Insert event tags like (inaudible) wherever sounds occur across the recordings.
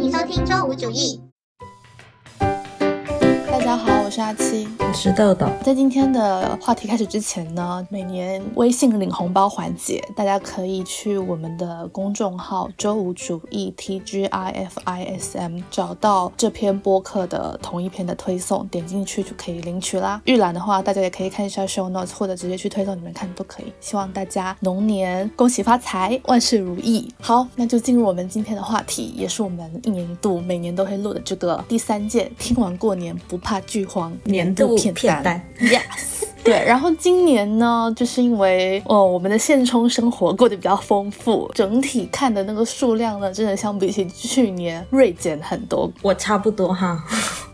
欢迎收听周五主义。大家好，我是阿七，我是豆豆。在今天的话题开始之前呢，每年微信领红包环节，大家可以去我们的公众号“周五主义 T G I F I S M” 找到这篇播客的同一篇的推送，点进去就可以领取啦。预览的话，大家也可以看一下 show notes，或者直接去推送里面看都可以。希望大家龙年恭喜发财，万事如意。好，那就进入我们今天的话题，也是我们一年一度每年都会录的这个第三届听完过年不怕。剧荒年度片单，(laughs) yes，对。然后今年呢，就是因为哦，我们的现充生活过得比较丰富，整体看的那个数量呢，真的相比起去年锐减很多。我差不多哈。(laughs)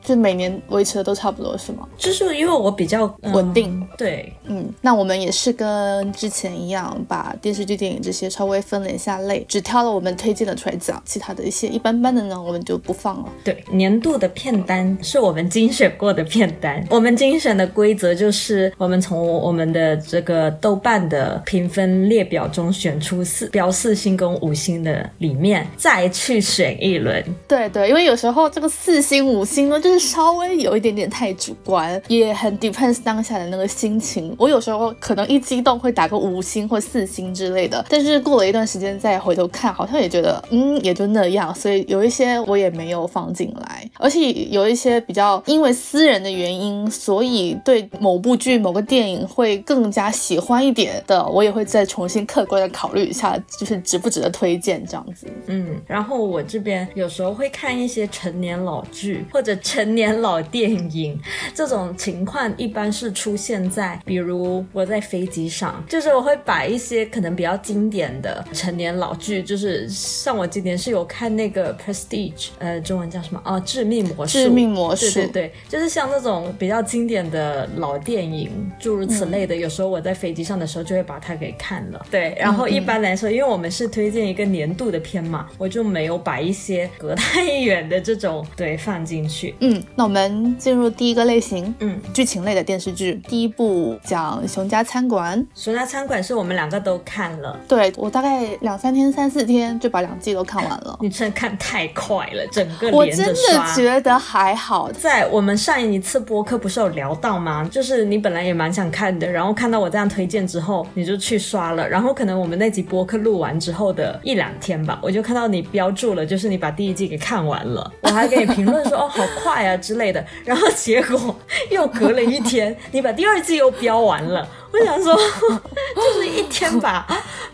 就每年维持的都差不多是吗？就是因为我比较稳定，对，嗯，那我们也是跟之前一样，把电视剧、电影这些稍微分了一下类，只挑了我们推荐的出来讲，其他的一些一般般的呢，我们就不放了。对，年度的片单是我们精选过的片单，我们精选的规则就是我们从我们的这个豆瓣的评分列表中选出四标四星跟五星的里面，再去选一轮。对对，因为有时候这个四星、五星呢，就是。稍微有一点点太主观，也很 depends 当下的那个心情。我有时候可能一激动会打个五星或四星之类的，但是过了一段时间再回头看，好像也觉得嗯也就那样。所以有一些我也没有放进来，而且有一些比较因为私人的原因，所以对某部剧、某个电影会更加喜欢一点的，我也会再重新客观的考虑一下，就是值不值得推荐这样子。嗯，然后我这边有时候会看一些成年老剧或者成。年老电影这种情况一般是出现在，比如我在飞机上，就是我会把一些可能比较经典的成年老剧，就是像我今年是有看那个 Prestige，呃，中文叫什么啊？致命魔术。致命魔术。对对对，就是像那种比较经典的老电影，诸如此类的，有时候我在飞机上的时候就会把它给看了。对，然后一般来说，因为我们是推荐一个年度的片嘛，我就没有把一些隔太远的这种对放进去。嗯。那我们进入第一个类型，嗯，剧情类的电视剧。第一部讲《熊家餐馆》，《熊家餐馆》是我们两个都看了，对我大概两三天、三四天就把两季都看完了。(laughs) 你真的看太快了，整个我真的觉得还好。在我们上一次播客不是有聊到吗？就是你本来也蛮想看的，然后看到我这样推荐之后，你就去刷了。然后可能我们那集播客录完之后的一两天吧，我就看到你标注了，就是你把第一季给看完了。(laughs) 我还给你评论说，哦，好快。啊之类的，然后结果又隔了一天，你把第二季又标完了。我想说，(laughs) 就是一天把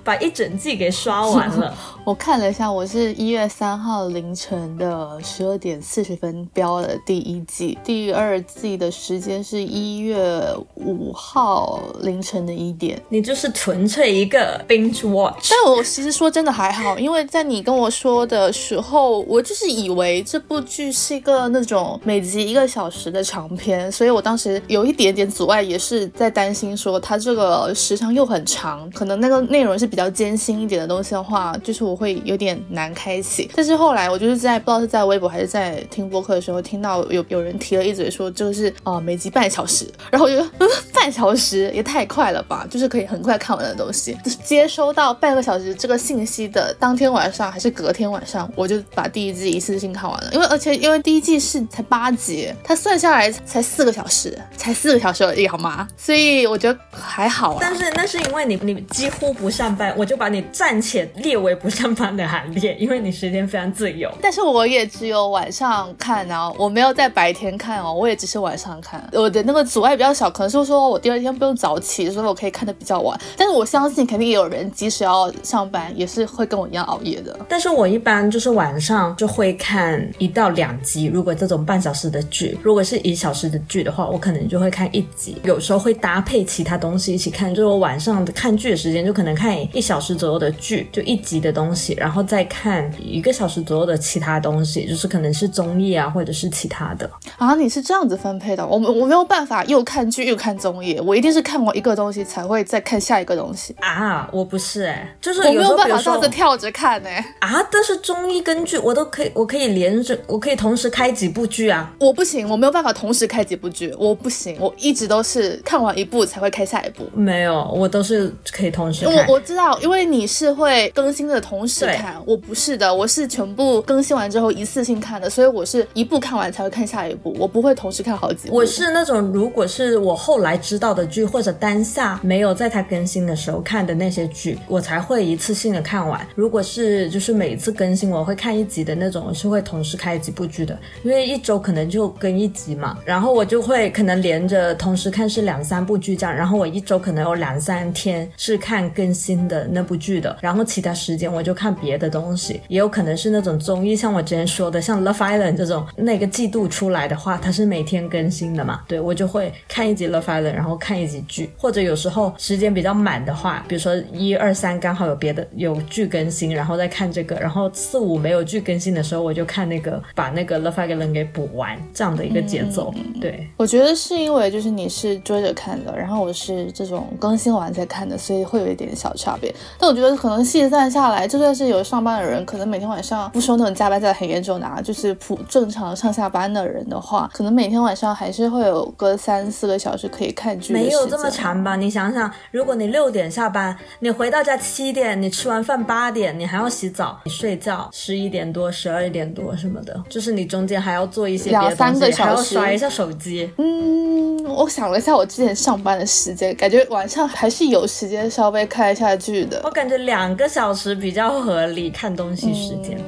把一整季给刷完了。(laughs) 我看了一下，我是一月三号凌晨的十二点四十分标了第一季，第二季的时间是一月五号凌晨的一点。你就是纯粹一个 binge watch。但我其实说真的还好，因为在你跟我说的时候，我就是以为这部剧是一个那种每集一个小时的长片，所以我当时有一点点阻碍，也是在担心说它这个时长又很长，可能那个内容是比较艰辛一点的东西的话，就是我。会有点难开启，但是后来我就是在不知道是在微博还是在听播客的时候，听到有有人提了一嘴说这个是啊每集半小时，然后我觉得半小时也太快了吧，就是可以很快看完的东西。就是接收到半个小时这个信息的当天晚上还是隔天晚上，我就把第一季一次性看完了。因为而且因为第一季是才八集，它算下来才四个小时，才四个小时而已好吗？所以我觉得还好。但是那是因为你你几乎不上班，我就把你暂且列为不上。上班的行列，因为你时间非常自由。但是我也只有晚上看啊，我没有在白天看哦，我也只是晚上看。我的那个阻碍比较小，可能是说我第二天不用早起，所以我可以看的比较晚。但是我相信肯定也有人即使要上班，也是会跟我一样熬夜的。但是我一般就是晚上就会看一到两集。如果这种半小时的剧，如果是一小时的剧的话，我可能就会看一集。有时候会搭配其他东西一起看，就是我晚上的看剧的时间就可能看一小时左右的剧，就一集的东西。然后再看一个小时左右的其他东西，就是可能是综艺啊，或者是其他的啊。你是这样子分配的？我我没有办法又看剧又看综艺，我一定是看完一个东西才会再看下一个东西啊。我不是哎，就是我没有办法这样子跳着看哎啊。但是综艺跟剧我都可以，我可以连着，我可以同时开几部剧啊。我不行，我没有办法同时开几部剧，我不行，我一直都是看完一部才会开下。下一部？没有，我都是可以同时看。我我知道，因为你是会更新的同时看，我不是的，我是全部更新完之后一次性看的，所以我是一部看完才会看下一部，我不会同时看好几部。我是那种如果是我后来知道的剧，或者当下没有在它更新的时候看的那些剧，我才会一次性的看完。如果是就是每一次更新我会看一集的那种，我是会同时开几部剧的，因为一周可能就更一集嘛，然后我就会可能连着同时看是两三部剧这样，然后我一周可能有两三天是看更新的那部剧的，然后其他时间我就看别的东西，也有可能是那种综艺，像我之前说的，像 Love Island 这种，那个季度出来的话，它是每天更新的嘛，对我就会看一集 Love Island，然后看一集剧，或者有时候时间比较满的话，比如说一二三刚好有别的有剧更新，然后再看这个，然后四五没有剧更新的时候，我就看那个把那个 Love Island 给补完，这样的一个节奏。对，我觉得是因为就是你是追着看的，然后我是这种更新完再看的，所以会有一点小差别。但我觉得可能细算下来，就算是有上班的人，可能每天晚上不说那种加班加的很严重的啊，就是普正常上下班的人的话，可能每天晚上还是会有个三四个小时可以看剧。没有这么长吧？你想想，如果你六点下班，你回到家七点，你吃完饭八点，你还要洗澡，你睡觉十一点多、十二点多什么的，就是你中间还要做一些两三个小时，刷一下手机。嗯，我想了一下，我之前上班的时间，感觉晚上还是有时间稍微看一下剧的。我感觉两个小时比较合理，看东西时间。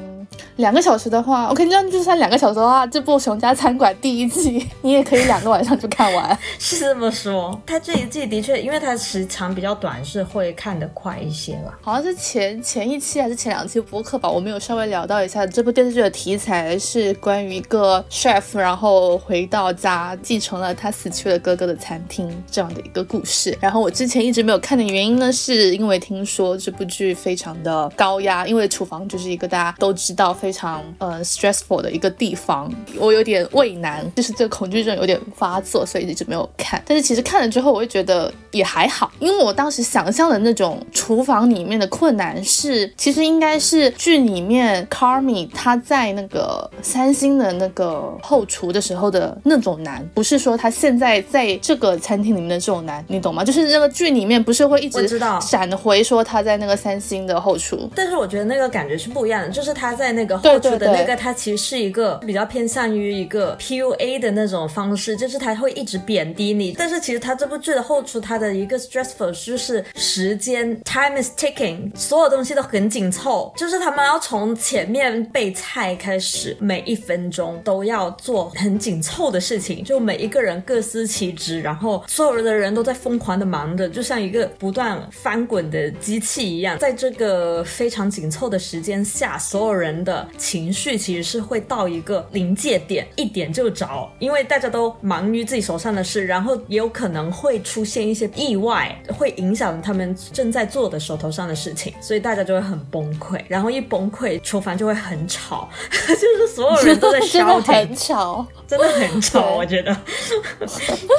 两个小时的话，我跟你讲，就算两个小时的话，这部《熊家餐馆》第一季 (laughs) 你也可以两个晚上就看完。(laughs) 是这么说，它这一季的确，因为它时长比较短，是会看得快一些吧？好像是前前一期还是前两期播客吧，我们有稍微聊到一下这部电视剧的题材是关于一个 chef，然后回到家继承了他死去的哥哥的餐厅这样的一个故事。然后我之前一直没有看的原因呢，是因为听说这部剧非常的高压，因为厨房就是一个大家都知道。非常呃 stressful 的一个地方，我有点畏难，就是这个恐惧症有点发作，所以一直没有看。但是其实看了之后，我会觉得也还好，因为我当时想象的那种厨房里面的困难是，其实应该是剧里面 Carmy 他在那个三星的那个后厨的时候的那种难，不是说他现在在这个餐厅里面的这种难，你懂吗？就是那个剧里面不是会一直闪回说他在那个三星的后厨，但是我觉得那个感觉是不一样的，就是他在那个。后厨的那个，它其实是一个比较偏向于一个 PUA 的那种方式，就是他会一直贬低你。但是其实他这部剧的后厨，它的一个 stressful 就是时间 time is ticking，所有东西都很紧凑，就是他们要从前面备菜开始，每一分钟都要做很紧凑的事情，就每一个人各司其职，然后所有的人都在疯狂的忙着，就像一个不断翻滚的机器一样，在这个非常紧凑的时间下，所有人的。情绪其实是会到一个临界点，一点就着，因为大家都忙于自己手上的事，然后也有可能会出现一些意外，会影响他们正在做的手头上的事情，所以大家就会很崩溃，然后一崩溃，厨房就会很吵，(laughs) 就是所有人都在烧，很吵，真的很吵，我觉得，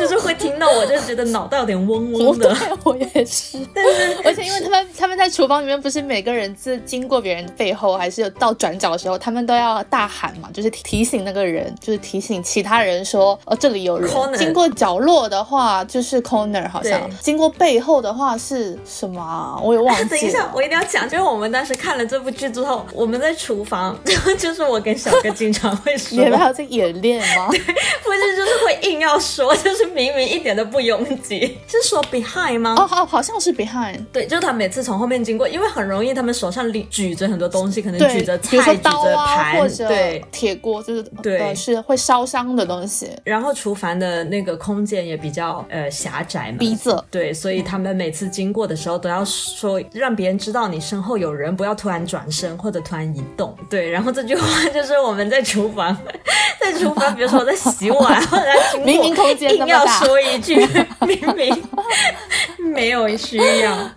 就是会听到，我就觉得脑袋有点嗡嗡的，我也是，但是而且因为他们他们在厨房里面不是每个人是经过别人背后，还是有到转角。时候他们都要大喊嘛，就是提醒那个人，就是提醒其他人说，哦，这里有人。经过角落的话就是 corner，好像经过背后的话是什么啊？我也忘记了。(laughs) 等一下，我一定要讲，就是我们当时看了这部剧之后，我们在厨房，(laughs) 就是我跟小哥经常会说，你们还有在演练吗？(laughs) 对，不是，就是会硬要说，就是明明一点都不拥挤，是说 behind 吗？哦，好，好像是 behind。对，就是他每次从后面经过，因为很容易，他们手上举举着很多东西，可能举着菜。刀啊，或者铁锅，就是对，是会烧伤的东西。然后厨房的那个空间也比较呃狭窄嘛，逼仄。对，所以他们每次经过的时候都要说，让别人知道你身后有人，不要突然转身或者突然移动。对，然后这句话就是我们在厨房，(laughs) 在厨房，比如说我在洗碗，或者经过，明明空间硬要说一句，(laughs) 明明没有需要。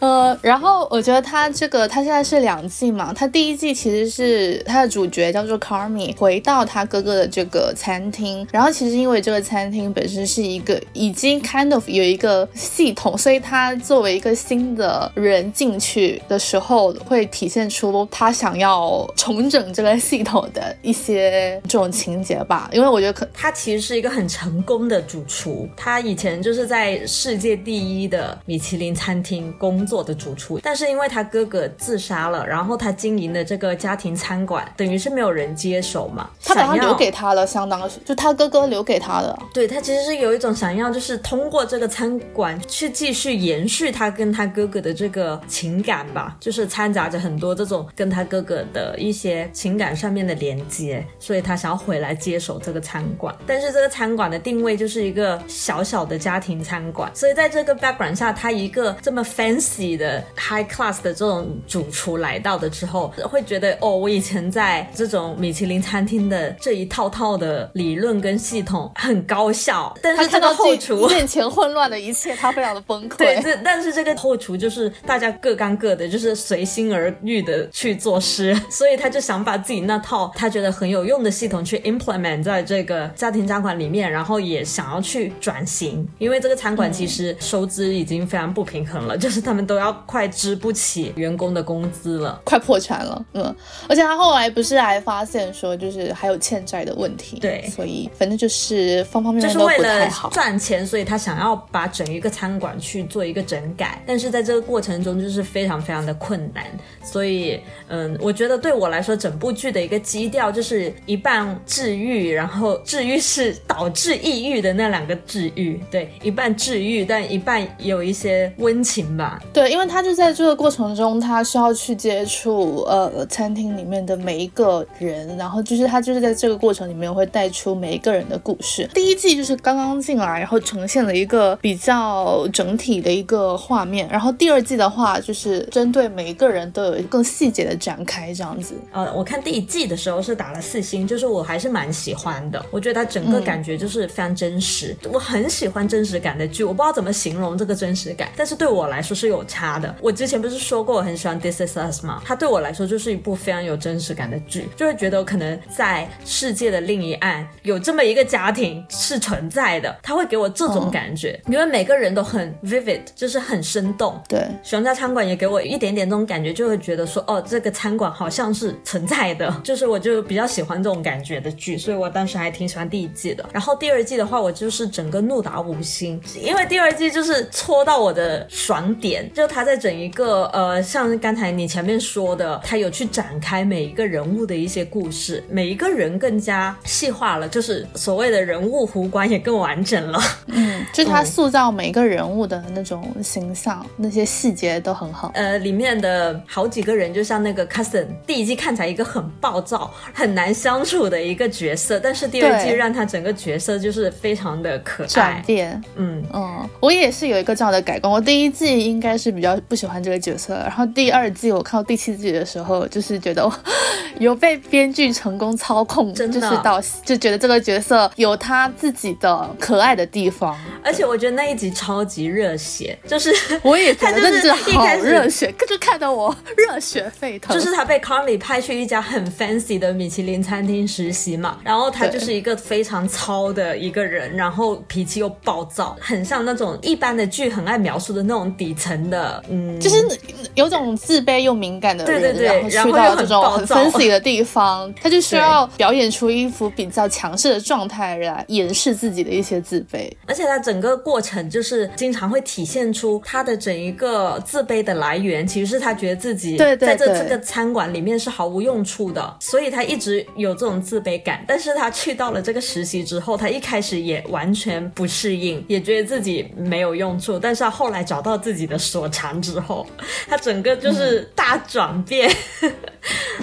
呃，然后我觉得他这个他现在是两季嘛，他第一季其实是他的主角叫做 Carmi 回到他哥哥的这个餐厅，然后其实因为这个餐厅本身是一个已经 kind of 有一个系统，所以他作为一个新的人进去的时候，会体现出他想要重整这个系统的一些这种情节吧。因为我觉得可他其实是一个很成功的主厨，他以前就是在世界第一的米其林餐厅工作的主厨，但是因为他哥哥自杀了，然后他经营的这个家庭餐馆等于是没有人接手嘛，他把他留给他了，相当是就他哥哥留给他的。对他其实是有一种想要，就是通过这个餐馆去继续延续他跟他哥哥的这个情感吧，就是掺杂着很多这种跟他哥哥的一些情感上面的连接，所以他想要回来接手这个餐馆。但是这个餐馆的定位就是一个小小的家庭餐馆，所以在这个 background 下，他一个这么 fancy 的 high class 的这种主厨来到的之后，会觉得哦，我以前在这种米其林餐厅的这一套套的理论跟系统很高效，但是这个后厨。(laughs) 面前混乱的一切，他非常的崩溃对，溃。这但是这个后厨就是大家各干各的，就是随心而欲的去做事，(laughs) 所以他就想把自己那套他觉得很有用的系统去 implement 在这个家庭餐馆里面，然后也想要去转型，因为这个餐馆其实收支已经非常不平衡了，(laughs) 就是他们都要快支不起员工的工资了。快破产了，嗯，而且他后来不是还发现说，就是还有欠债的问题，对所以反正就是方方面面都就是为了不太好。赚钱，所以他想要把整一个餐馆去做一个整改，但是在这个过程中就是非常非常的困难，所以嗯，我觉得对我来说，整部剧的一个基调就是一半治愈，然后治愈是导致抑郁的那两个治愈，对，一半治愈，但一半有一些温情吧，对，因为他就在这个过程中，他需要去接触呃餐厅里面的每一个人，然后就是他就是在这个过程里面会带出每一个人的故事。第一季就是刚刚进来，然后呈现了一个比较整体的一个画面，然后第二季的话就是针对每一个人都有更细节的展开，这样子。呃，我看第一季的时候是打了四星，就是我还是蛮喜欢的。我觉得它整个感觉就是非常真实，我很喜欢真实感的剧。我不知道怎么形容这个真实感，但是对我来说是有差的。我之前不是说过我很喜欢《This Is Us》吗？它对我来说就是一部非常有真实感的剧，就会觉得可能在世界的另一岸有这么一个家庭是存在的，它会给我这种感觉，因为每个人都很 vivid，就是很生动。对，熊家餐馆也给我一点点这种感觉，就会觉得说，哦，这个餐馆好像是存在的，(laughs) 就是我就比较喜欢这种感觉的剧，所以我当时还挺喜欢第一季的。然后第二季的话，我就是整个怒打五星，因为第二季就是戳到我的爽点，就他在整一个呃，像刚才你前面说的，他有去展开每一个人物的一些故事，每一个人更加细化了，就是所谓的人物弧光也更完整了。嗯，就是他塑造每一个人物的那种形象，那些细节都很好。呃，里面的好几个人，就像那个 cousin，第一季看起来一个很暴躁、很难相处的一个角色，但是第二季让他整个角色就是非常的可转。变，嗯，嗯，我也是有一个这样的改观。我第一季应该是比较不喜欢这个角色，然后第二季我看到第七季的时候，就是觉得我 (laughs) 有被编剧成功操控，真的就是到就觉得这个角色有他自己的可爱的地方。而且我觉得那一集超级热血，就是 (laughs) 我也觉得他就是真的是好热血，就看得我热血沸腾。就是他被 Carly 派去一家很 fancy 的米其林餐厅实习嘛，然后他就是一个非常糙的一个人，然后脾气又暴躁，很像那种一般的剧很爱描述的那种底层的，嗯，就是有种自卑又敏感的人，对对对然后去到这种很 fancy 的地方，他就需要表演出一副比较强势的状态来掩饰自己的一些自卑。而且他整个过程就是经常会体现出他的整一个自卑的来源，其实是他觉得自己对对对在这这个餐馆里面是毫无用处的，所以他一直有这种自卑感。但是他去到了这个实习之后，他一开始也完全不适应，也觉得自己没有用处。但是他后来找到自己的所长之后，他整个就是大转变，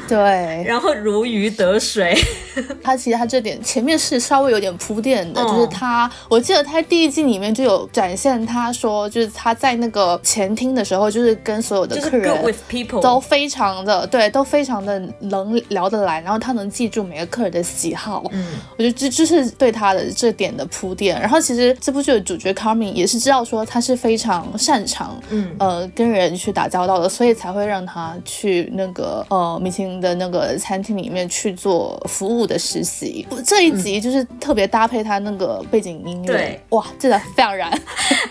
对，(laughs) 然后如鱼得水。(laughs) 他其实他这点前面是稍微有点铺垫的，嗯就是他，我记得他第一季里面就有展现他说，就是他在那个前厅的时候，就是跟所有的客人都非常的对，都非常的能聊得来，然后他能记住每个客人的喜好，嗯，我觉得这这是对他的这点的铺垫。然后其实这部剧的主角 Carmen 也是知道说他是非常擅长，嗯呃，跟人去打交道的，所以才会让他去那个呃米其林的那个餐厅里面去做服务的实习。这一集就是特别搭配他那个背景音乐，对，哇，真的非常燃。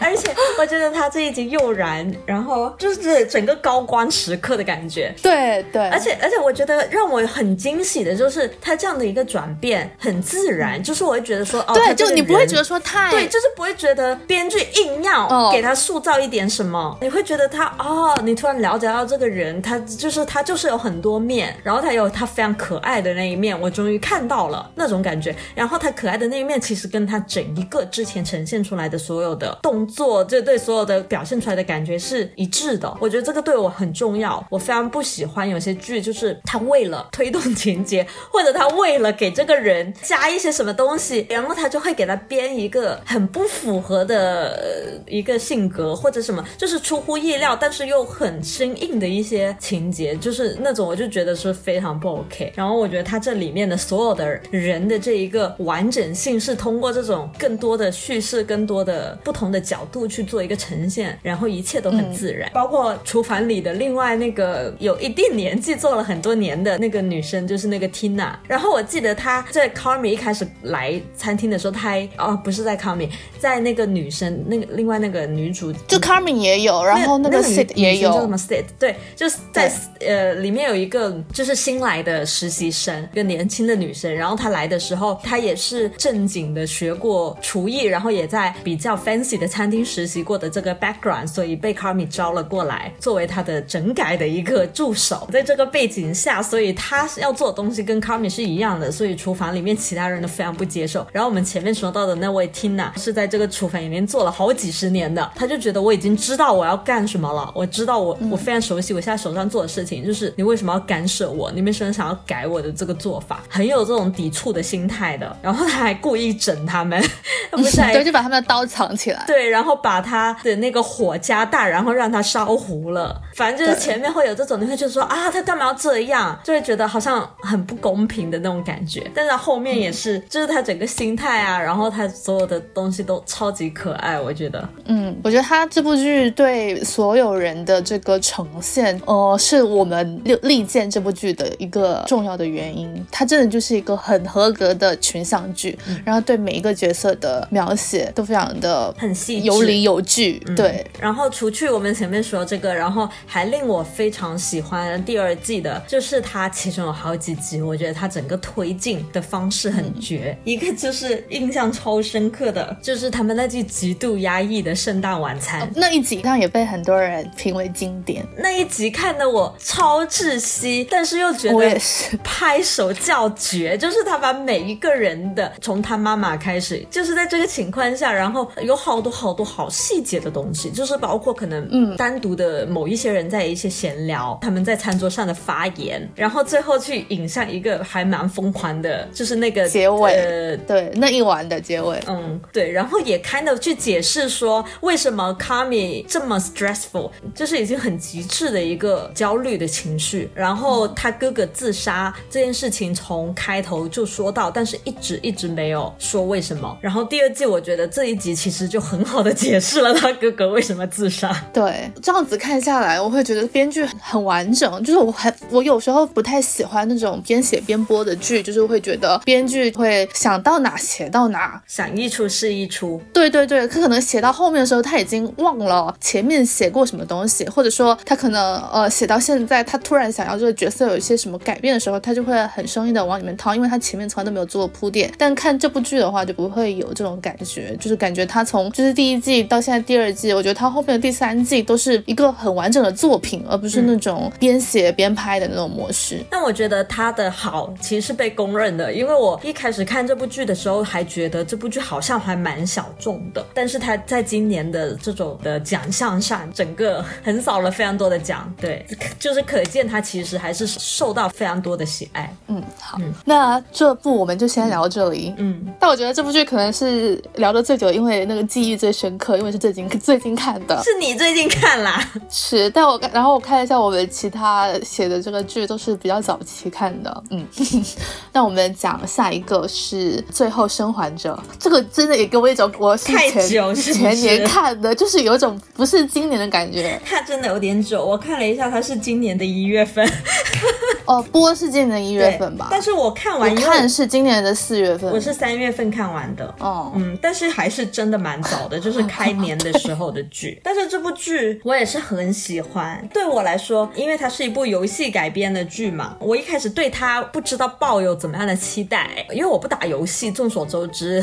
而且我觉得他这一集又燃，然后就是整个高光时刻的感觉。对对，而且而且，我觉得让我很惊喜的就是他这样的一个转变很自然，就是我会觉得说，哦，对，就你不会觉得说太对，就是不会觉得编剧硬要哦给他塑造一点什么，你会觉得他哦，你突然了解到这个人，他就是他就是有很多面，然后他有他非常可爱的那一面，我终于看到了那种感觉。然后他可爱的那一面，其实跟他整一个之前呈现出来的所有的动作，这对所有的表现出来的感觉是一致的。我觉得这个对我很重要，我非常不喜欢有些剧，就是他为了推动情节，或者他为了给这个人加一些什么东西，然后他就会给他编一个很不符合的一个性格或者什么，就是出乎意料，但是又很生硬的一些情节，就是那种我就觉得是非常不 OK。然后我觉得他这里面的所有的人的这一个完整性是通过这种更多的叙事、更多的不同的角度去做一个呈现，然后一切都很自然。包括厨房里的另外那个有一定年纪做了很多年的那个女生，就是那个 Tina。然后我记得她在 Carmi 一开始来餐厅的时候，她还哦不是在 Carmi，在那个女生那个另外那个女主就 Carmin 也有，然后那个女也有叫什么 sit，对，就是在呃里面有一个就是新来的实习生，一个年轻的女生，然后她来的时候，她也是正经的学过厨艺，然后也在比较 fancy 的餐厅实习过的这个 background，所以被 Carmi 招了过来，作为她的整改的一个助手。在这个背景下，所以她要做的东西跟 Carmi 是一样的，所以厨房里面其他人都非常不接受。然后我们前面说到的那位 Tina 是在这个厨房里面做了好几十年的，她就觉得我已经知道我要干什么了，我知道我我非常熟悉我现在手上做的事情，就是你为什么要干涉我？你为什么想要改我的这个做法？很有这种抵触的心态的。然后他还故意整他们，(laughs) 他不是 (laughs) 还对，就把他们的刀藏起来。对，然后把他的那个火加大，然后让他烧糊了。反正就是前面会有这种，你会觉得说啊，他干嘛要这样？就会觉得好像很不公平的那种感觉。但是后面也是，就是他整个心态啊，然后他所有的东西都超级可爱，我觉得。嗯，我觉得他这部剧对所有人的这个呈现，呃，是我们历历见这部剧的一个重要的原因。它真的就是一个很合格的群像剧，然后对每一个角色的描写都非常的很细致有理有据。对，然后除去我们前面说这个，然后还令我非常喜欢第二季的，就是它其中有好几集，我觉得它整个推进的方式很绝。一个就是印象超深刻的，就是他们那句极度压抑的圣诞晚餐。那一集上也被很多人评为经典。那一集看得我超窒息，但是又觉得我也得是，拍手叫绝，就是他把每一个人的从他妈妈开始，就是在这个情况下，然后有好多好多好细节的东西，就是包括可能嗯单独的某一些人在一些闲聊，他们在餐桌上的发言，然后最后去引向一个还蛮疯狂的，就是那个结尾呃对那一晚的结尾。嗯，对，然后也 kind of 去解释说为什么 Kami 这么 stressful，就是已经很极致的一个焦虑的情绪。然后他哥哥自杀这件事情从开头就说到，但是一直一直没有说为什么。然后第二季我觉得这一集其实就很好的解释了他哥哥为什么自杀。对，这样子看下来，我会觉得编剧很完整。就是我很我有时候不太喜欢那种边写边播的剧，就是会觉得编剧会想到哪写到哪。想一出是一出，对对对，他可能写到后面的时候，他已经忘了前面写过什么东西，或者说他可能呃写到现在，他突然想要这个角色有一些什么改变的时候，他就会很生硬的往里面掏，因为他前面从来都没有做过铺垫。但看这部剧的话，就不会有这种感觉，就是感觉他从就是第一季到现在第二季，我觉得他后面的第三季都是一个很完整的作品，而不是那种边写边拍的那种模式。但我觉得他的好其实是被公认的，因为我一开始看这部剧的时候还觉得这部剧好像还蛮小众的，但是他在今年的这种的奖项上，整个横扫了非常多的奖，对，就是可见他其实还是受到非常多的喜爱。嗯，好，那这部我们就先聊到这里。嗯，但我觉得这部剧可能是聊的最久，因为那个记忆最深刻，因为是最近最近看的。是你最近看啦？是，但我然后我看了一下我们其他写的这个剧都是比较早期看的。嗯，(laughs) 那我们讲下一个是《最后生还者》，这个真的也给我一种我是太前前年看的，就是有一种不是今年的感觉。它真的有点久，我看了一下，它是今年的一月份，(laughs) 哦，播是今年的一月份吧？但是我看完，因为看是今年的四月份。我是三月份看完的。哦，嗯，但是还是真的蛮早的，(laughs) 就是开年的时候的剧。(laughs) 但是这部剧我也是很喜欢。对我来说，因为它是一部游戏改编的剧嘛，我一开始对它不知道抱有怎么样的期待，因为我不打游戏，众所周知。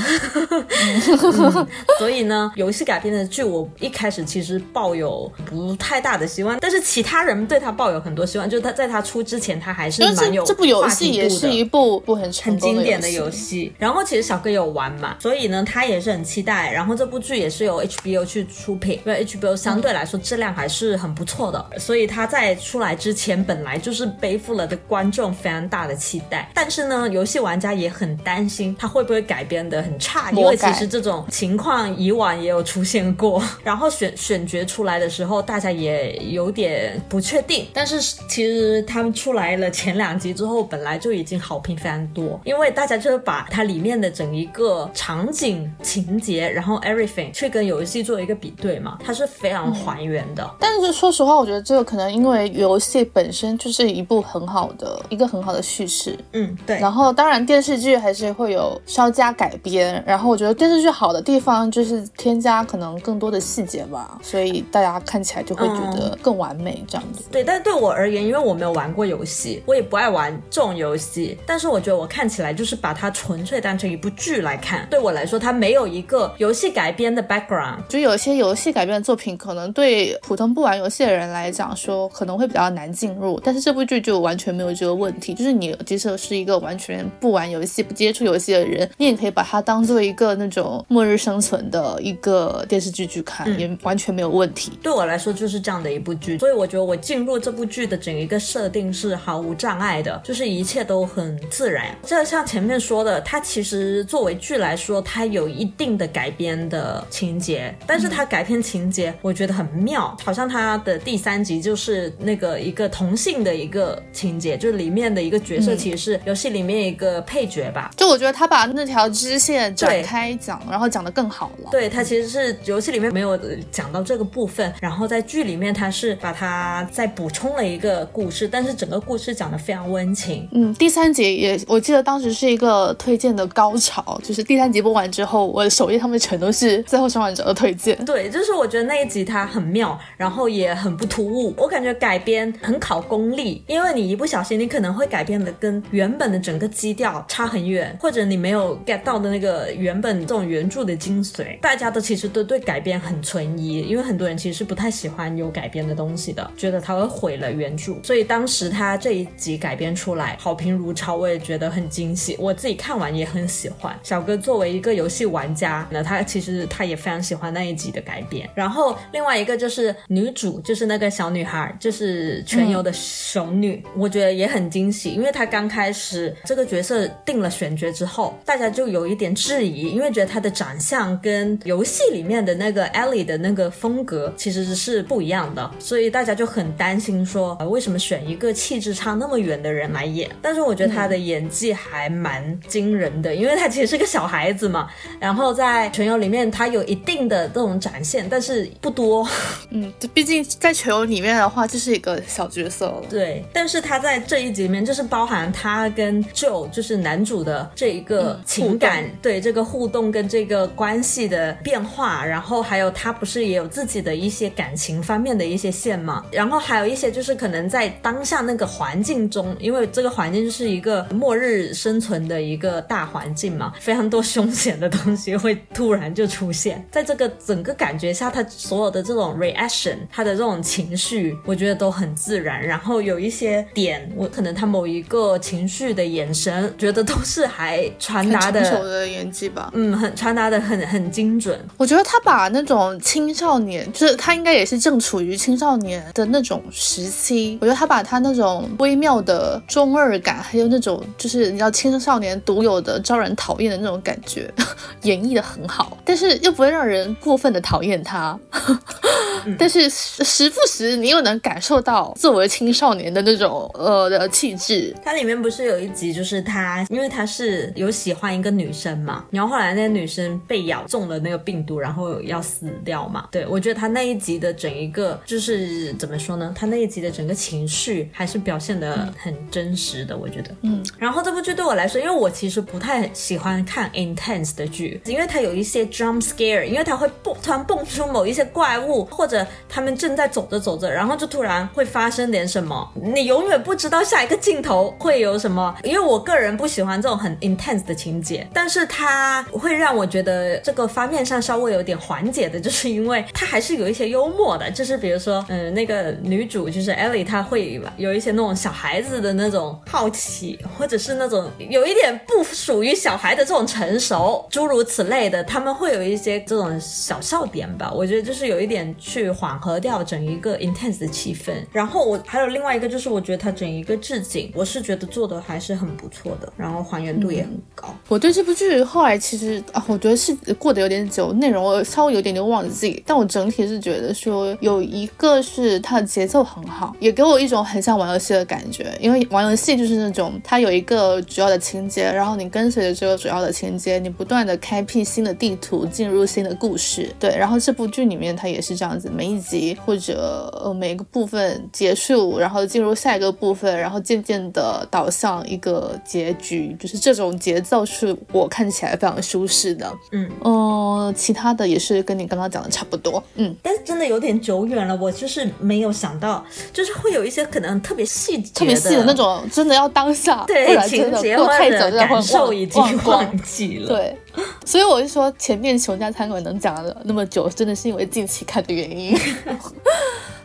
嗯所以呢，游戏改编的剧，我一开始其实抱有不太大的希望，但是其他人对他抱有很多希望，就是他在他出之前，他还是蛮有这这部游戏也是一部不很很经典的游游戏。然后其实小哥有玩嘛，所以呢，他也是很期待。然后这部剧也是由 HBO 去出品，因为 HBO 相对来说质量还是很不错的，所以他在出来之前本来就是背负了的观众非常大的期待。但是呢，游戏玩家也很担心他会不会改编的很差，因为其实这种情况以往也有出现过。然后选选角出来的时候，大家也有点不确定。但是其实他们出来了前两集之后，本来就已经好评非常多，因为大家就是把它里面的整一个场景、情节，然后 everything 去跟游戏做一个比对嘛，它是非常还原的。但是说实话，我觉得这个可能因为游戏本身就是一部很好的一个很好的叙事，嗯，对。然后当然电视剧还是会有稍加改编，然后我觉得电视剧好的地方就是添加可能更多的细节吧，所以大家看起来就会觉得更完美这样子。对，但对我而言，因为我没有玩过游戏，我也不爱玩这种游戏。但是我觉得我看起来就是把它纯粹当成一部剧来看。对我来说，它没有一个游戏改编的 background。就有一些游戏改编的作品，可能对普通不玩游戏的人来讲说可能会比较难进入，但是这部剧就完全没有这个问题。就是你即使是一个完全不玩游戏、不接触游戏的人，你也可以把它当做一个那种末日生存的一个电视剧去看，也完全没有问题。对我来说就是这样的一部剧，所以我觉得我进入这部剧的整一个设定是毫无障碍的，就是一切都很自然。这像前面说的，它其实作为剧来说，它有一定的改编的情节，但是它改编情节我觉得很妙，好像它的第三集就是那个一个同性的一个情节，就是里面的一个角色其实是游戏里面一个配角吧，就我觉得他把那条支线展开讲，然后讲得更好了。对，他其实是游戏里面没有呃讲到这个部分，然后在剧里面他是把它再补充了一个故事，但是整个故事讲的非常温情。嗯，第三集也，我记得当时是一个推荐的高潮，就是第三集播完之后，我的首页上面全都是《最后生还者》的推荐。对，就是我觉得那一集它很妙，然后也很不突兀。我感觉改编很考功力，因为你一不小心，你可能会改编的跟原本的整个基调差很远，或者你没有 get 到的那个原本这种原著的精髓。大家都其实都对改编很存疑，因为很多人其实是不太喜欢有改编的东西的，觉得它会毁了原著。所以当时他这一集改编出来，好评如潮，我也觉得很惊喜。我自己看完也很喜欢。小哥作为一个游戏玩家，那他其实他也非常喜欢那一集的改编。然后另外一个就是女主，就是那个小女孩，就是全游的熊女，我觉得也很惊喜，因为她刚开始这个角色定了选角之后，大家就有一点质疑，因为觉得她的长相跟游戏里面的那个 Ellie 的那个风格其实是不一样的，所以大家就很担心说，呃为什么选一个气质差那么远的人来演？但是我觉得他的演技还蛮惊人的，因为他其实是个小孩子嘛，然后在全游里面他有一定的这种展现，但是不多。嗯，这毕竟在全游里面的话，这是一个小角色了。对，但是他在这一集里面，就是包含他跟 Joe，就是男主的这一个情感，对这个互动跟这个关系的变化，然后还有他不是也有自己的一些感情方面的一些线嘛，然后还有一些就是可能在当下那个环境中，因为这个环境就是一个末日生存的一个大环境嘛，非常多凶险的东西会突然就出现，在这个整个感觉下，他所有的这种 reaction，他的这种情绪，我觉得都很自然。然后有一些点，我可能他某一个情绪的眼神，觉得都是还传达的，成熟的演技吧。嗯，很传达的很很精准。我觉得他把那种青少年，就是他应该也是正处于青少年的那种时期。我觉得他把他那种微妙的中二感，还有那种就是你知道青少年独有的招人讨厌的那种感觉，(laughs) 演绎的很好，但是又不会让人过分的讨厌他。(laughs) 但是时时不时你又能感受到作为青少年的那种呃的气质。它里面不是有一集，就是他，因为他是有喜欢一个女生嘛，然后后来那个女生被咬中了那个病毒，然后要死掉嘛。对我觉得他那一集的整一个就是怎么说呢？他那一集的整个情绪还是表现的很真实的，我觉得。嗯。然后这部剧对我来说，因为我其实不太喜欢看 intense 的剧，因为它有一些 jump scare，因为它会蹦突然蹦出某一些怪物或者。他们正在走着走着，然后就突然会发生点什么，你永远不知道下一个镜头会有什么。因为我个人不喜欢这种很 intense 的情节，但是它 (laughs) 会让我觉得这个方面上稍微有点缓解的，就是因为它还是有一些幽默的，就是比如说，嗯，那个女主就是 Ellie，她会有一些那种小孩子的那种好奇，或者是那种有一点不属于小孩的这种成熟，诸如此类的，他们会有一些这种小笑点吧。我觉得就是有一点去。缓和掉整一个 intense 的气氛，然后我还有另外一个，就是我觉得它整一个置景，我是觉得做的还是很不错的，然后还原度也很高。我对这部剧后来其实啊，我觉得是过得有点久，内容我稍微有点点忘记，但我整体是觉得说有一个是它的节奏很好，也给我一种很像玩游戏的感觉，因为玩游戏就是那种它有一个主要的情节，然后你跟随着这个主要的情节，你不断的开辟新的地图，进入新的故事。对，然后这部剧里面它也是这样子。每一集或者呃每个部分结束，然后进入下一个部分，然后渐渐的导向一个结局，就是这种节奏是我看起来非常舒适的。嗯嗯，其他的也是跟你刚刚讲的差不多。嗯，但是真的有点久远了，我就是没有想到，就是会有一些可能特别细特别细的那种，真的要当下，对情节或者感受已经忘记了。对，所以我就说前面熊家餐馆能讲了那么久，真的是因为近期看的原因。(laughs)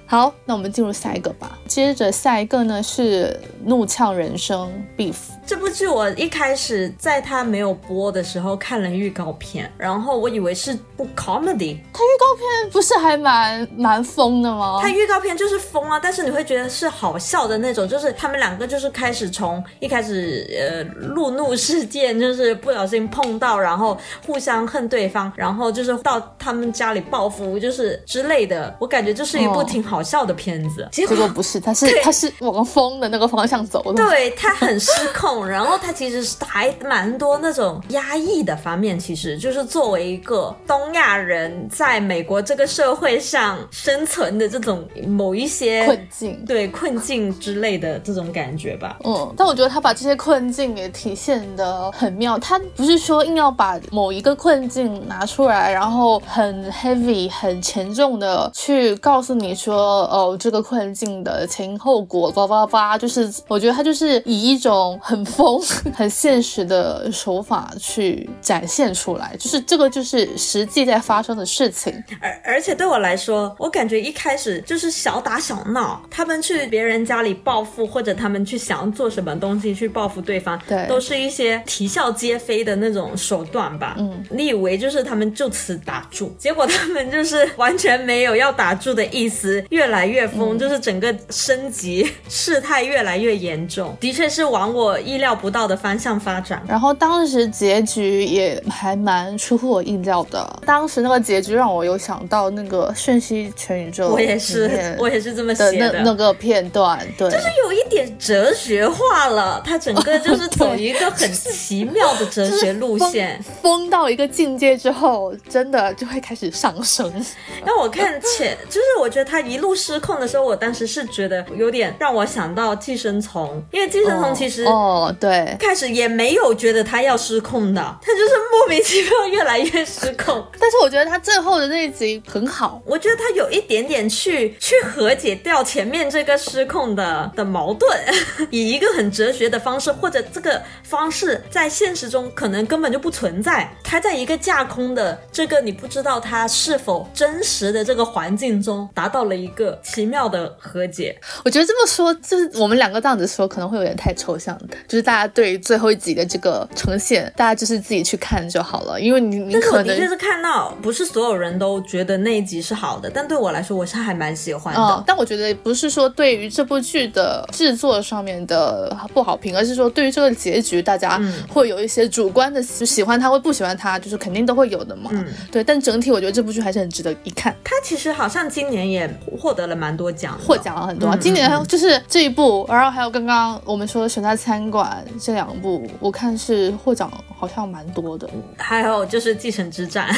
好，那我们进入下一个吧。接着下一个呢是《怒呛人生》Beef。这部剧我一开始在它没有播的时候看了预告片，然后我以为是部 comedy。它预告片不是还蛮蛮疯的吗？它预告片就是疯啊，但是你会觉得是好笑的那种，就是他们两个就是开始从一开始呃路怒事件，就是不小心碰到，然后互相恨对方，然后就是到他们家里报复，就是之类的。我感觉就是一部挺好笑的片子，结果不是，他是他是往疯的那个方向走的。对，他很失控。然后他其实是还蛮多那种压抑的方面，其实就是作为一个东亚人在美国这个社会上生存的这种某一些困境，对困境之类的这种感觉吧。嗯，但我觉得他把这些困境也体现的很妙。他不是说硬要把某一个困境拿出来，然后很 heavy 很沉重的去告诉你说，哦，这个困境的前因后果，叭叭叭，就是我觉得他就是以一种很。疯很现实的手法去展现出来，就是这个就是实际在发生的事情。而而且对我来说，我感觉一开始就是小打小闹，他们去别人家里报复，或者他们去想要做什么东西去报复对方，对，都是一些啼笑皆非的那种手段吧。嗯，你以为就是他们就此打住，结果他们就是完全没有要打住的意思，越来越疯，就是整个升级，(laughs) 事态越来越严重。的确是往我意。意料不到的方向发展，然后当时结局也还蛮出乎我意料的。当时那个结局让我有想到那个《瞬息全宇宙》，我也是，我也是这么写的。那那个片段，对，就是有一点哲学化了。它整个就是走一个很奇妙的哲学路线，(laughs) 疯到一个境界之后，真的就会开始上升。(laughs) 那我看前，就是我觉得他一路失控的时候，我当时是觉得有点让我想到寄生虫，因为寄生虫其实哦。对，开始也没有觉得它要失控的，它就是莫名其妙越来越失控。但是我觉得它最后的那一集很好，我觉得它有一点点去去和解掉前面这个失控的的矛盾，(laughs) 以一个很哲学的方式，或者这个方式在现实中可能根本就不存在。它在一个架空的这个你不知道它是否真实的这个环境中，达到了一个奇妙的和解。我觉得这么说，就是我们两个这样子说可能会有点太抽象的，就是大家对最后一集的这个呈现，大家就是自己去看就好了，因为你你但是我可能的确是看到，不是所有人都觉得那一集是好的，但对我来说，我是还蛮喜欢的。哦，但我觉得不是说对于这部剧的制作上面的不好评，而是说对于这个结局，大家嗯会有一些主观的就喜欢他或不喜欢他，就是肯定都会有的嘛。嗯对，但整体我觉得这部剧还是很值得一看，它其实好像今年也获得了蛮多奖，获奖了很多今年就是这一部，然后还有刚刚我们说的《选在餐馆》这两部，我看是获奖好像蛮多的。还有就是《继承之战》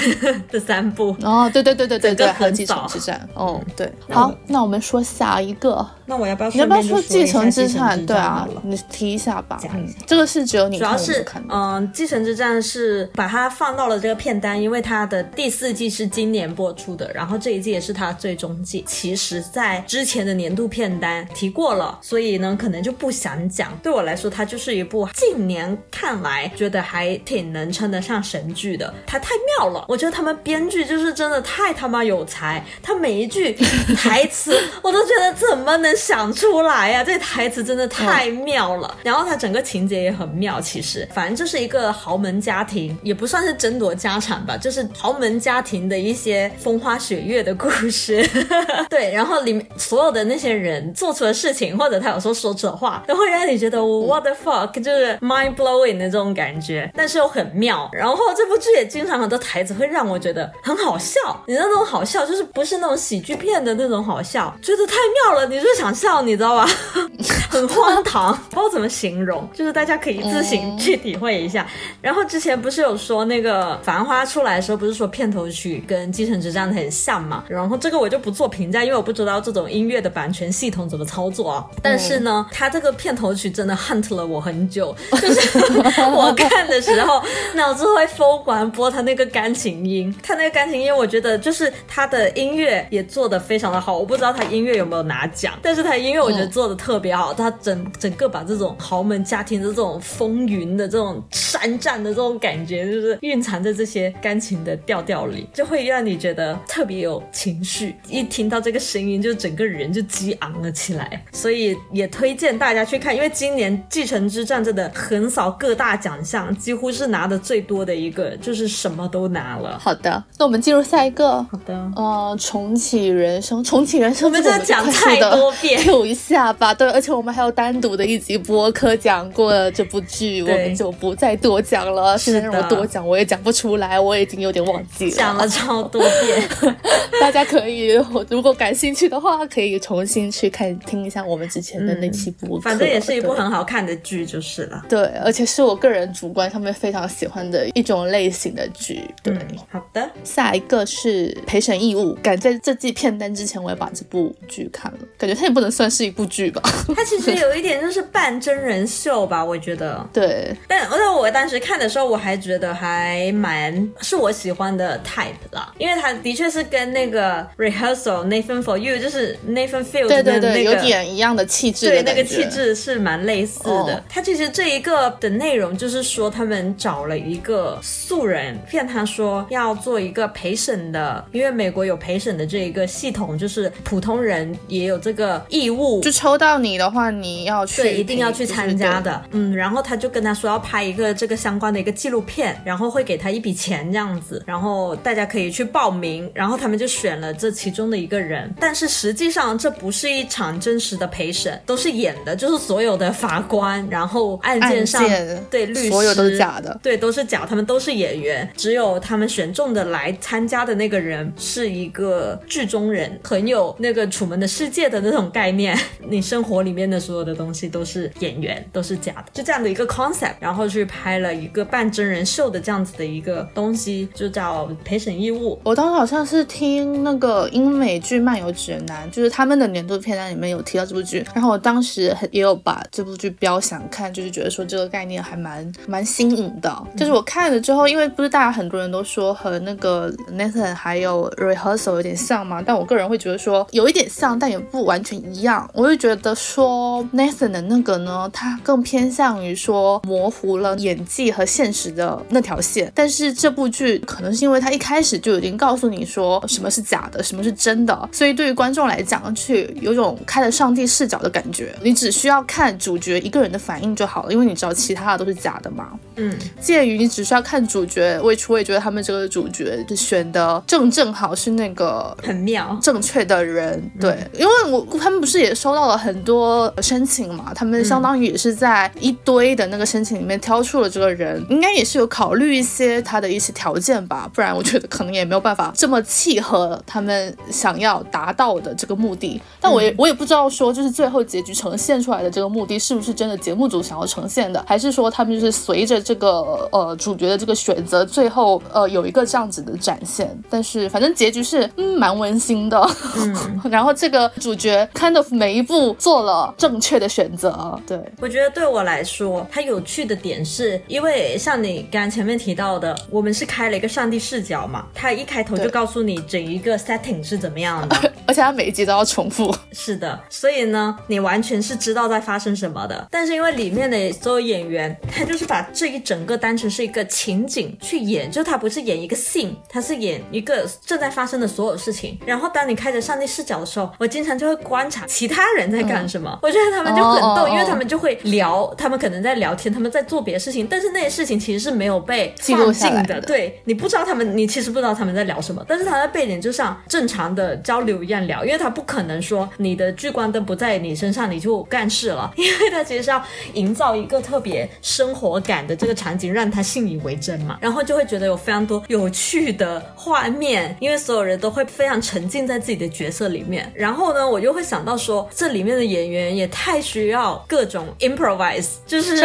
(laughs) 这三部。哦，对对对对对对，还有《继承之战》。哦，对。好，那我们说下一个。那我要不要你要不要说继承之战？对啊，你提一下吧。嗯这个是只有你，主要是看的。嗯，继承之战》是把它放到了这个片单，因为它的第四季是今年播出的，然后这一季也是它最终季。其实，在之前的年度片单提过了，所以呢，可能就不想讲。对我来说，它就是一部近年看来觉得还挺能称得上神剧的。它太妙了，我觉得他们编剧就是真的太他妈有才，他每一句台词 (laughs) 我都觉得怎么能想出来呀、这台词真的太妙了。然后它整个情节也很妙，其实反正就是一个豪门家庭，也不算是争夺家产吧，就是豪门家庭的一些风花雪月的故事。(laughs) 对，然后里面所有的那些人做出的事情，或者他有时候说出的话，都会让你觉得 what the fuck，就是 mind blowing 的这种感觉，但是又很妙。然后这部剧也经常很多台词会让我觉得很好笑，你知道那种好笑，就是不是那种喜剧片的那种好笑，觉得太妙了，你就想笑，你知道吧？(laughs) 很荒唐，不知道怎么形容，就是大家可以自行去体会一下。然后之前不是有说那个《繁花》出来的时候，不是说片头曲跟《继承之战》很像嘛？然后这个我就不做评价，因为我不知道这种音乐的版权系统怎么操作啊。但是呢，它这个片头曲真的 hunt 了我很久，就是 (laughs) 我看的时候脑子会疯狂播它那个钢琴音，它那个钢琴音，我觉得就是它的音乐也做的非常的好。我不知道它音乐有没有拿奖，但是它音乐我觉得做的特别好，它整整个把这种豪门家庭的这种风云的这种山战的这种感觉，就是蕴藏在这些钢琴的调调里，就会让你觉得特别有情绪。一听到这个声音，就整个人就激昂了起来。所以也推荐大家去看，因为今年《继承之战》真的横扫各大奖项，几乎是拿的最多的一个，就是什么都拿了。好的，那我们进入下一个。好的。呃，重启人生，重启人生，我们真的讲太多遍 (laughs) 有一下吧。对，而且我们还有单独的一集播客讲过这部剧，我们就不再多讲了。是现在让我的多讲，我也讲不出来，我已经有点忘记了。讲了超多遍，(laughs) 大家可以如果感兴趣的话，可以重新去看听一下我们之前的那期播客、反正也是一部很好看的剧就是了。对，而且是我个人主观上面非常喜欢的一种类型的剧。对，嗯，好的，下一个是陪审义务，赶在这季片单之前，我也把这部剧看了，感觉它也不能算是一部剧吧。它其实有一点就是半真人秀吧，我觉得。对，但但我当时看的时候，我还觉得还蛮是我喜欢的 type 啦，因为它的确是跟那个 rehearsal For You 就是 Nathan Fields 对对的那个对，有点一样的气质的对，那个气。质是蛮类似的哦。它其实这一个的内容就是说，他们找了一个素人，骗他说要做一个陪审的，因为美国有陪审的这一个系统，就是普通人也有这个义务就抽到你的话，你要去对，一定要去参加的。嗯，然后他就跟他说要拍一个这个相关的一个纪录片，然后会给他一笔钱这样子，然后大家可以去报名，然后他们就选了这其中的一个人。但是实际上这不是一场真实的陪审，都是演的，就是所有的法官，然后案件上对律师所有都是假的。对，都是假，他们都是演员，只有他们选中的来参加的那个人是一个剧中人，很有那个《楚门的世界》的那种概念。你生活里面的所有的东西都是演员，都是假的，就这样的一个 concept，然后去拍了一个半真人秀的这样子的一个东西，就叫《陪审义务》。我当时好像是听那个英美剧《漫游指南》，就是他们的年度片单里面有提到这部剧，然后我当时很也有把这部剧标想看，就是觉得说这个概念还蛮蛮新颖的。就是我看了之后，因为不是大家很多人都说和那个 Nathan 还有 Rehearsal 有点像嘛，但我个人会觉得说有一点像，但也不完全一样。我就觉得说 Nathan 的那个呢，他更偏向于说模糊了演技和现实的那条线。但是这部剧可能是因为他一开始就已经告诉你说什么是假的，什么是真的，所以对于观众来讲，去有种开了上帝视角的感觉。你只需要看主角一个人的反应就好了，因为你知道其他的都是假的嘛。嗯，介于你只需要看主角，我我也觉得他们这个主角选的正正好是那个很妙正确的人。对，因为我他们不是也收到了很多申请嘛，他们相当于也是在一堆的那个申请里面挑出了这个人，应该也是有考虑一些他的一些条件吧，不然我觉得可能也没有办法这么契合他们想要达到的这个目的。但我也我也不知道说，就是最后结局呈现出来的这个目的是不是真的节目组想要呈现的，还是说他们就是随着这个呃主角的这个选择，最后呃有一个这样子的展现。但是反正结局是嗯蛮温馨的，嗯，然后这个主角 kind of 每一步做了正确的选择。对我觉得对我来说，它有趣的点是因为像你刚前面提到的，我们是开了一个上帝视角嘛，他一开头就告诉你整一个 setting 是怎么样的，(laughs) 而且他每一集都要重复。是的，所以呢，你完全是知道在发生什么的。但是因为里面的所有演员，他就是把这一整个当成是一个情景去演，就他不是演一个 scene，他是演一个正在发生的所有事情。然后当你开着上帝视角的时候，我经常就会观察其他人在干什么。我觉得他们就很逗，因为他们就会聊，他们可能在聊天，他们在做别的事情，但是那些事情其实是没有被放进的。对你不知道他们，你其实不知道他们在聊什么，但是他在背景就像正常的交流一样聊，因为他不可能说你的聚光灯不在你身上你就干事了，因为他其实是要营造一个特别生活感的这个场景，让他信以为真嘛，然后就会觉得有非常多有趣的画面，因为所有人都会非常沉浸在自己的角色里面。然后呢，我就会想到说，这里面的演员也太需要各种 improvise，就是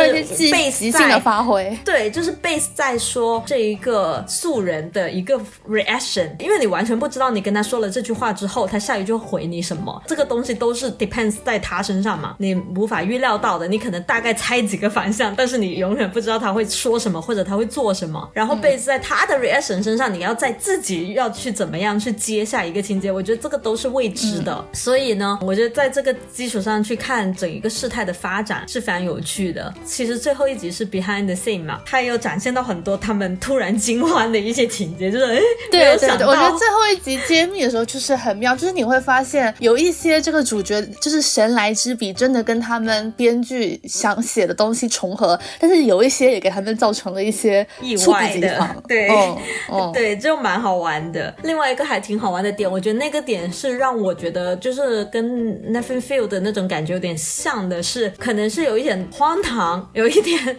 被即兴的发挥。对，就是 base 在说这一个素人的一个 reaction，因为你完全不知道你跟他说了这句话之后，他下一句会回你什么，这个东西都是 depends 在他身上嘛，你无法预料到的，你可能大概猜几个方向，但是你永远不知道他会说什么或者他会做什么。然后 base 在他的 reaction 身上，你要在自己要去怎么样去接下一个情节，我觉得这个都是未知的。所以呢，我觉得在这个基础上去看整一个事态的发展是非常有趣的。其实最后一集是 behind the scene 嘛，它有展现到很多他们突然惊慌的一些情节，就是哎，对对对，我觉得最后一集揭秘的时候就是很妙，就是你会发现有一些这个主角就是神来之笔，真的跟他们编剧想写的东西重合，但是有一些也给他们造成了一些意外的，对，哦，(laughs) 对，就蛮好玩的。另外一个还挺好玩的点，我觉得那个点是让我觉得就是跟 Nathan Field 的那种感觉有点像的，是可能是有一点荒唐，有一点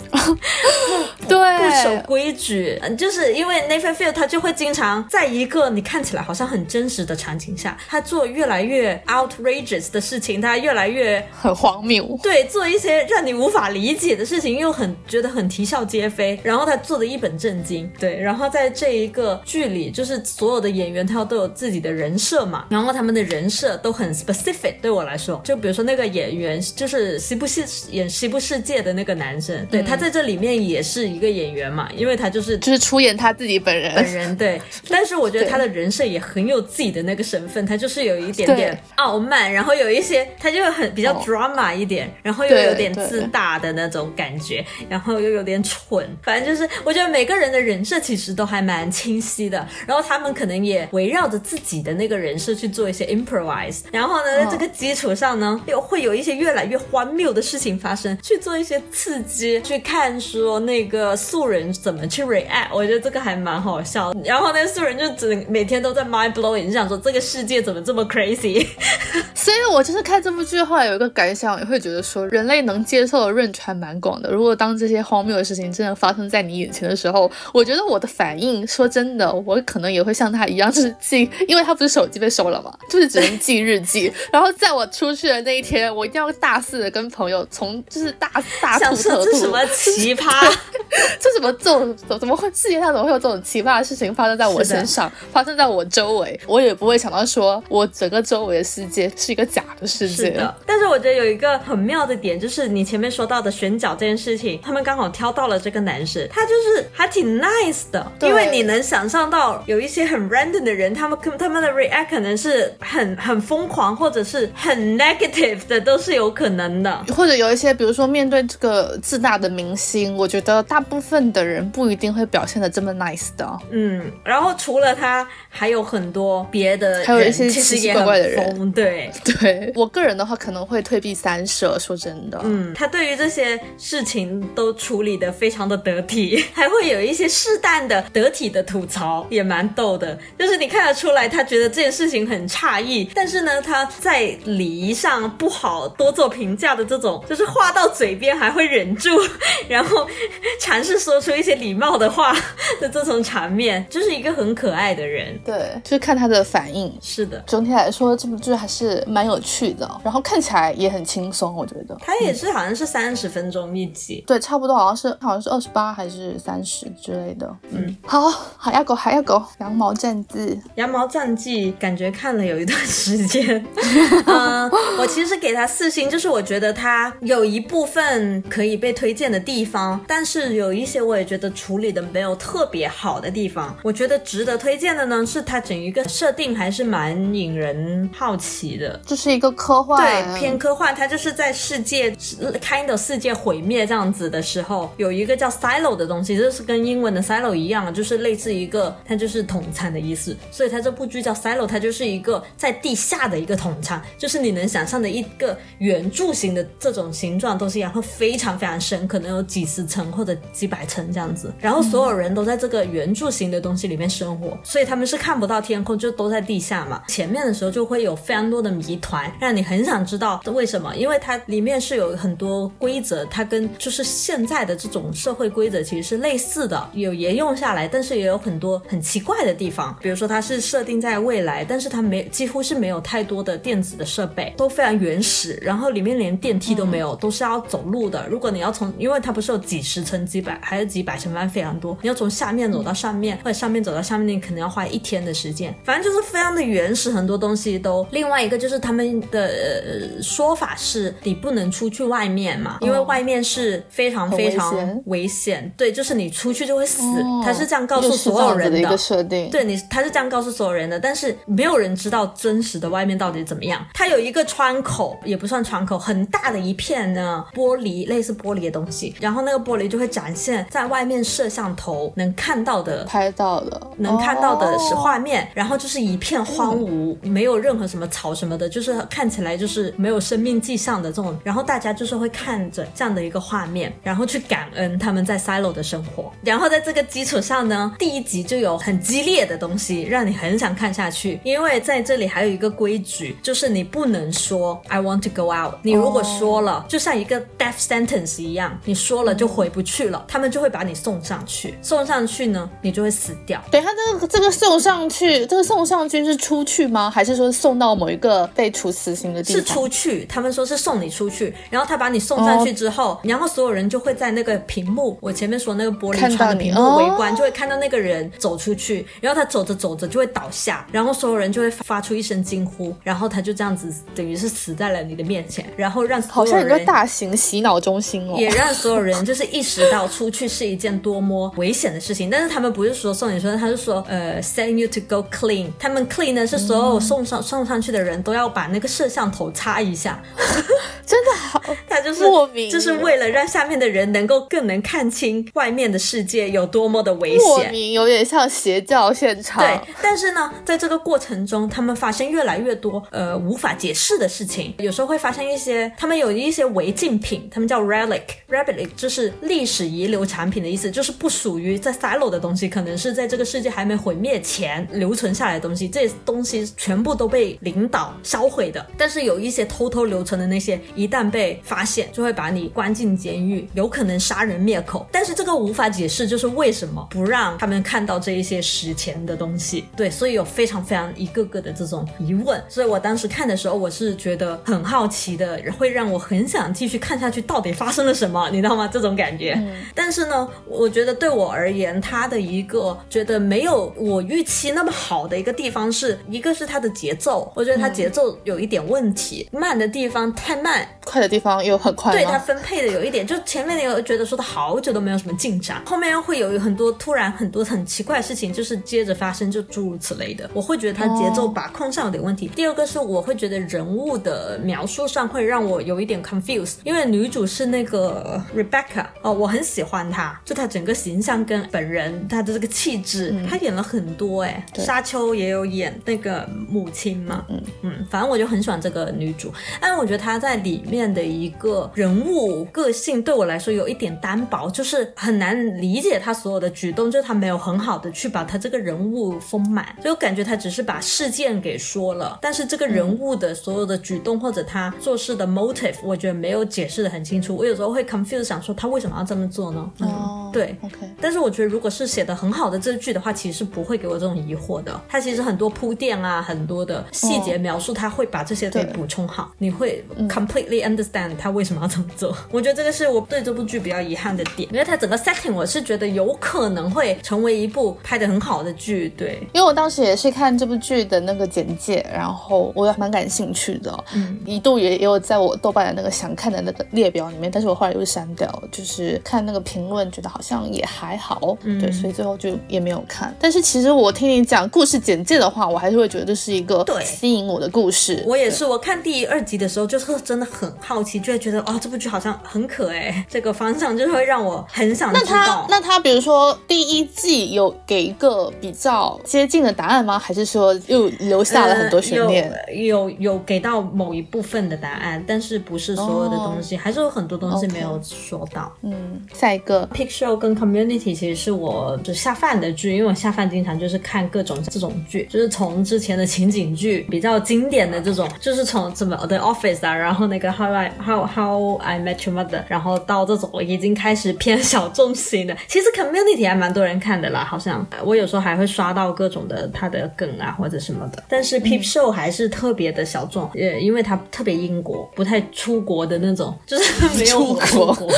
(laughs) 对。不守规矩，就是因为 Nathan Field 他就会经常在一个你看起来好像很真实的场景下，他做越来越 outrageous 的事情，他越来越很荒谬，对，做一些让你无法理解的事情，又很觉得很啼笑皆非，然后他做的一本正经，对，然后在这一个剧里，就是所有的演员他都有自己的人设嘛，然后他们的人设都很 specific，对我来说，就比如说那个演员就是西部世演西部世界的那个男生，对他在这里面也是一个演员嘛，因为他就是就是出演他自己本人。本人，对，但是我觉得他的人设也很有自己的那个身份，他就是有一点点傲慢，然后有一些他就很比较 drama 一点，然后又有点自大的那种感觉，然后又有点蠢，反正就是我觉得每个人的人设其实都还蛮清晰的，然后他们可能也围绕着自己的那个人设去做一些 improvise，然后呢，在这个基础上呢，又会有一些越来越荒谬的事情发生，去做一些刺激，去看说那个素人怎么去 react，我觉得这个还蛮好笑。然后那个素人就只能每天都在 mind blowing，就想说这个世界怎么这么 crazy。(laughs) 所以我就是看这部剧后来有一个感想，也会觉得说人类能接受的 range 还蛮广的。如果当这些荒谬的事情真的发生在你眼前的时候，我觉得我的反应，说真的，我可能也会像他一样，就是记，因为他不是手机被收了嘛，(laughs) 就是只能记日记。然后在我出去的那一天，我一定要大肆的跟朋友从就是大大吐特吐，什么奇葩，(laughs) 这怎么这种怎么会世界上怎么会有这种奇葩的事情发生在我身上，发生在我周围，我也不会想到说我整个周围的世界是一个假的世界。是的，但是我觉得有一个很妙的点，就是你前面说到的选角这件事情，他们刚好挑到了这个男生，他就是还挺 nice 的，对因为你能想象到有一些很 random 的人，他们可他们的 react 可能是很很疯狂，或者是很 negative 的，都是有可能的。或者有一些，比如说面对这个自大的明星，我觉得大部分的人不一定会表现的这么 nice 的。嗯，然后除了他，还有很多别的人，还有一些其实奇奇也怪怪的人，(laughs) 对。对我个人的话，可能会退避三舍。说真的，嗯，他对于这些事情都处理的非常的得体，(laughs) 还会有一些适当的得体的吐槽，也蛮逗的。就是你看得出来，他觉得这件事情很诧异，但是呢，他在礼仪上不好多做评价的这种，(laughs) 就是话到嘴边还会忍住，然后尝试说出一些礼貌的话的这种场面，就是一个很可爱的人。对，就是看他的反应。是的，整体来说，这部剧还是蛮有趣的，然后看起来也很轻松，我觉得。它也是好像是三十分钟一集。对，差不多好像是好像是二十八还是三十之类的。嗯，好，海鸭狗，海鸭狗，羊毛战记。羊毛战记感觉看了有一段时间，(laughs) 嗯，我其实给它四星，就是我觉得它有一部分可以被推荐的地方，但是有一些我也觉得处理的没有特别好的地方。我觉得值得推荐的呢，是它整一个设定还是蛮引人好奇的。这是一个科幻，对，偏科幻，它就是在世界 kind of 世界毁灭这样子的时候，有一个叫 silo 的东西，就是跟英文的 silo 一样，就是类似一个，它就是统餐的意思。所以它这部剧叫 silo，它就是一个在地下的一个统餐，就是你能想象的一个圆柱形的这种形状都是一样，会非常非常深，可能有几十层或者几百层这样子。然后所有人都在这个圆柱形的东西里面生活，所以他们是看不到天空，就都在地下嘛。前面的时候就会有非常多的谜团，让你很想知道为什么，因为它里面是有很多规则，它跟就是现在的这种社会规则其实是类似的，有沿用下来，但是也有很多很奇怪的地方。比如说它是设定在未来，但是它没几乎是没有太多的电子的设备，都非常原始，然后里面连电梯都没有，都是要走路的。如果你要从，因为它不是有几十层、几百还是几百层，反正非常多，你要从下面走到上面，或者上面走到下面，你可能要花一天的时间。反正就是非常的原始，很多东西都。另外一个就是他们的、呃、说法是，你不能出去外面嘛，因为外面是非常非常危险。对，就是你出去就会死，哦他是这样告诉所有人的一个设定。对你，他是这样告诉所有人的，但是没有人知道真实的外面到底怎么样。它有一个窗口，也不算窗口，很大的一片呢玻璃，类似玻璃的东西，然后那个玻璃就会展现在外面摄像头能看到的。拍到的，能看到的是哦画面，然后就是一片荒芜，没有任何什么草什么的，就是看起来就是没有生命迹象的这种。然后大家就是会看着这样的一个画面，然后去感恩他们在 silo 的生活。然后在这个基础上呢，第一集就有很激烈的东西，让你很想看下去。因为在这里还有一个规矩，就是你不能说 I want to go out。你如果说了，就像一个 death sentence 一样，你说了就回不去了，他们就会把你送上去。送上去呢，你就会死掉。等一下，这个这个送上去，这个送上去是出去吗？还是说送到某一个被处死刑的地是？出去，他们说是送你出去，然后他把你送上去之后，然后所有人就会在那个屏幕，我前面说那个玻璃窗的屏幕围观，就会看到那个人走出去，然后他走着走着就会倒下，然后所有人就会发出一声惊呼，然后他就这样子等于是死在了你的面前，然后让好所有人。像一个大型洗脑中心哦。也让所有人就是意识到出去是一件多么危险的事情，但是他们不是说送你出去，他是说呃 send you to go clean，他们 clean 呢是所有送上、送上去的人都要把那个摄像头擦一下，(laughs) 真的好，(laughs) 他就是莫名就是为了让下面的人能够更能看清外面的世界有多么的危莫险。名有点像邪教现场。对，但是呢，在这个过程中，他们发生越来越多呃无法解释的事情，有时候会发现一些，他们有一些违禁品，他们叫 relic，relic 就是历史遗留产品的意思，就是不属于在 silo 的东西，可能是在这个世界还没毁灭前留存下来的东西，这些东西全部都被领导销毁的。但是有一些偷偷留存的那些，一旦被发现，就会把你关进监狱，有可能杀人灭口。但是这个无法解释，就是为什么不让他们看到这一些史前的东西？对，所以有非常非常一个个的这种疑问。所以我当时看的时候，我是觉得很好奇的，会让我很想继续看下去，到底发生了什么，你知道吗？这种感觉。但是呢，我觉得对我而言言，它的一个觉得没有我预期那么好的一个地方是，一个是它的节奏，我觉得它节奏有一点问题，慢的地方太慢，快的地方又很快。对它分配的有一点，就前面那个觉得说的好久都没有什么进展，后面又会有很多突然很多很奇怪的事情，就是接着发生，就诸如此类的，我会觉得它节奏把控上有点问题。第二个是我会觉得人物的描述上会让我有一点 confused，因为女主是那个 Rebecca 哦，我很喜欢她，就她整个形象跟本人她的这个气质，她演了很多哎，沙丘也有演那个母亲嘛，嗯。嗯，反正我就很喜欢这个女主，但我觉得她在里面的一个人物个性对我来说有一点单薄，就是很难理解她所有的举动，就是她没有很好的去把她这个人物丰满，所以我感觉她只是把事件给说了，但是这个人物的所有的举动或者她做事的 motive，我觉得没有解释的很清楚，我有时候会 confuse，想说她为什么要这么做呢？哦，对，OK，但是我觉得，如果是写的很好的这句的话，其实是不会给我这种疑惑的。它其实很多铺垫啊，很多的细节描述，他会把这些给补充好，你会 completely understand 他为什么要这么做。我觉得这个是我对这部剧比较遗憾的点，因为它整个 setting 我是觉得有可能会成为一部拍的很好的剧。对，因为我当时也是看这部剧的那个简介，然后我也蛮感兴趣的，嗯，一度也也有在我豆瓣的那个想看的那个列表里面，但是我后来又删掉了，就是看那个评论，觉得好像也还好，对，所以最后就也没有看。但是其实我听你讲故事简介的话，我还是会觉得这是一个对吸引我的故事。我也是，我看第二集的时候就是真的很好奇，就会觉得哦，这部剧好像很可爱，(laughs) 这个方向就是会让我很想知那他道。那他比如说第一季有给一个比较接近的答案吗？还是说又留下了很多悬念？呃有有有给到某一部分的答案，但是不是所有的东西，还是有很多东西没有说到。嗯，下一个 p i c t u r e 跟 Community 其实是我就下饭的剧，因为我下饭经常就是看各种这种剧，就是从之前的情景剧比较经典的这种，就是从什么 The Office 啊，然后那个 How I How How I Met Your Mother，然后到这种已经开始偏小众型的，其实 Community 还蛮多人看的啦，好像我有时候还会刷到各种的他的梗啊或者什么的，但是 Peep Show 还是特别的小众，呃，因为它特别英国，不太出国的那种，就是没有出国 (laughs)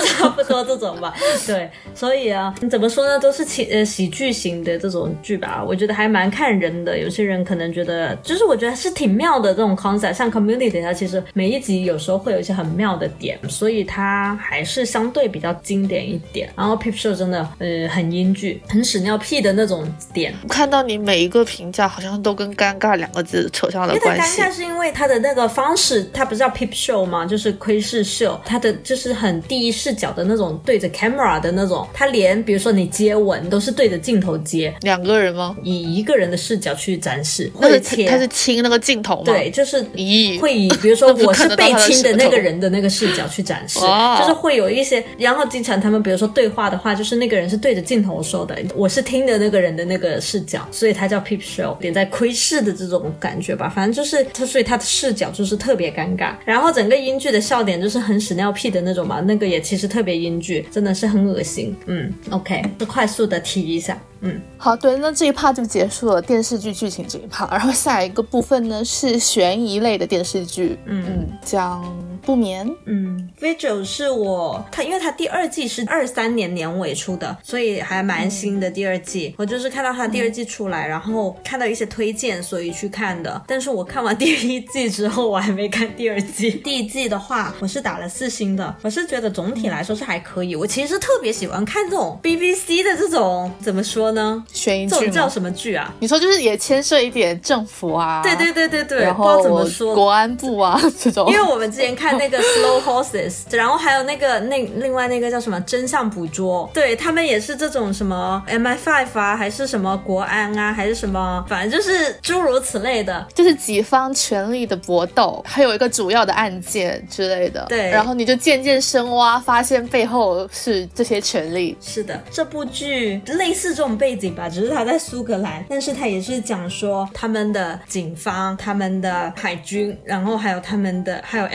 国。(laughs) 差不多这种吧，对，所以啊，你怎么说呢，都是喜呃喜剧型的这种剧吧，我觉得还蛮看人的。有些人可能觉得，就是我觉得是挺妙的这种 concept，像 Community 它其实每一集有时候会有一些很妙的点，所以它还是相对比较经典一点。然后 Peep Show 真的呃很英剧，很屎尿屁的那种点，看到你每一个评价好像都跟尴尬两个字扯上了关系尴尬。是因为它的那个方式，它不是叫 peep show 吗？就是窥视秀，它的就是很第一视角的那种对着 camera 的那种，他连比如说你接吻都是对着镜头接，两个人吗？以一个人的视角去展示，那是会切。他是亲那个镜头吗？对，，就是咦，会以比如说 (laughs) 我是被亲的那个人的那个视角去展示，哦。就是会有一些，然后经常他们比如说对话的话，就是那个人是对着镜头说的，我是听的那个人的那个视角，所以它叫 peep show，点在窥视的这种感觉吧，反正就是他，所以他的视角就是特别尴尬，然后整个英剧的笑点就是很屎尿屁的那种嘛，那个也其实特别英剧，真的是很恶心，嗯，OK，就快速的提一下，嗯。好，对，那这一趴就结束了电视剧剧情这一趴，然后下一个部分呢是悬疑类的电视剧，嗯。嗯，讲不眠，嗯，Vigil 是我他，因为他第二季是二三年年尾出的，所以还蛮新的。第二季、我就是看到他第二季出来，然后看到一些推荐，所以去看的。但是我看完第一季之后，我还没看第二季。(laughs) 第一季的话，我是打了四星的，我是觉得总体来说是还可以。我其实特别喜欢看这种 BBC 的这种怎么说呢？悬疑剧？这种叫什么剧啊？你说就是也牵涉一点政府啊，对对对对对，然后怎么说。国安部啊这种，因为我们之前看那个 Slow Horses，(laughs) 然后还有那个那另外那个叫什么真相捕捉，对他们也是这种什么 MI5 啊，还是什么国安啊，还是什么，反正就是诸如此类的。就是几方权力的搏斗，还有一个主要的案件之类的。对然后你就渐渐深挖，发现背后是这些权力。是的，这部剧类似这种种背景吧，只是它在苏格兰，但是它也是讲说他们的警方、他们的海军，然后还有他们的还有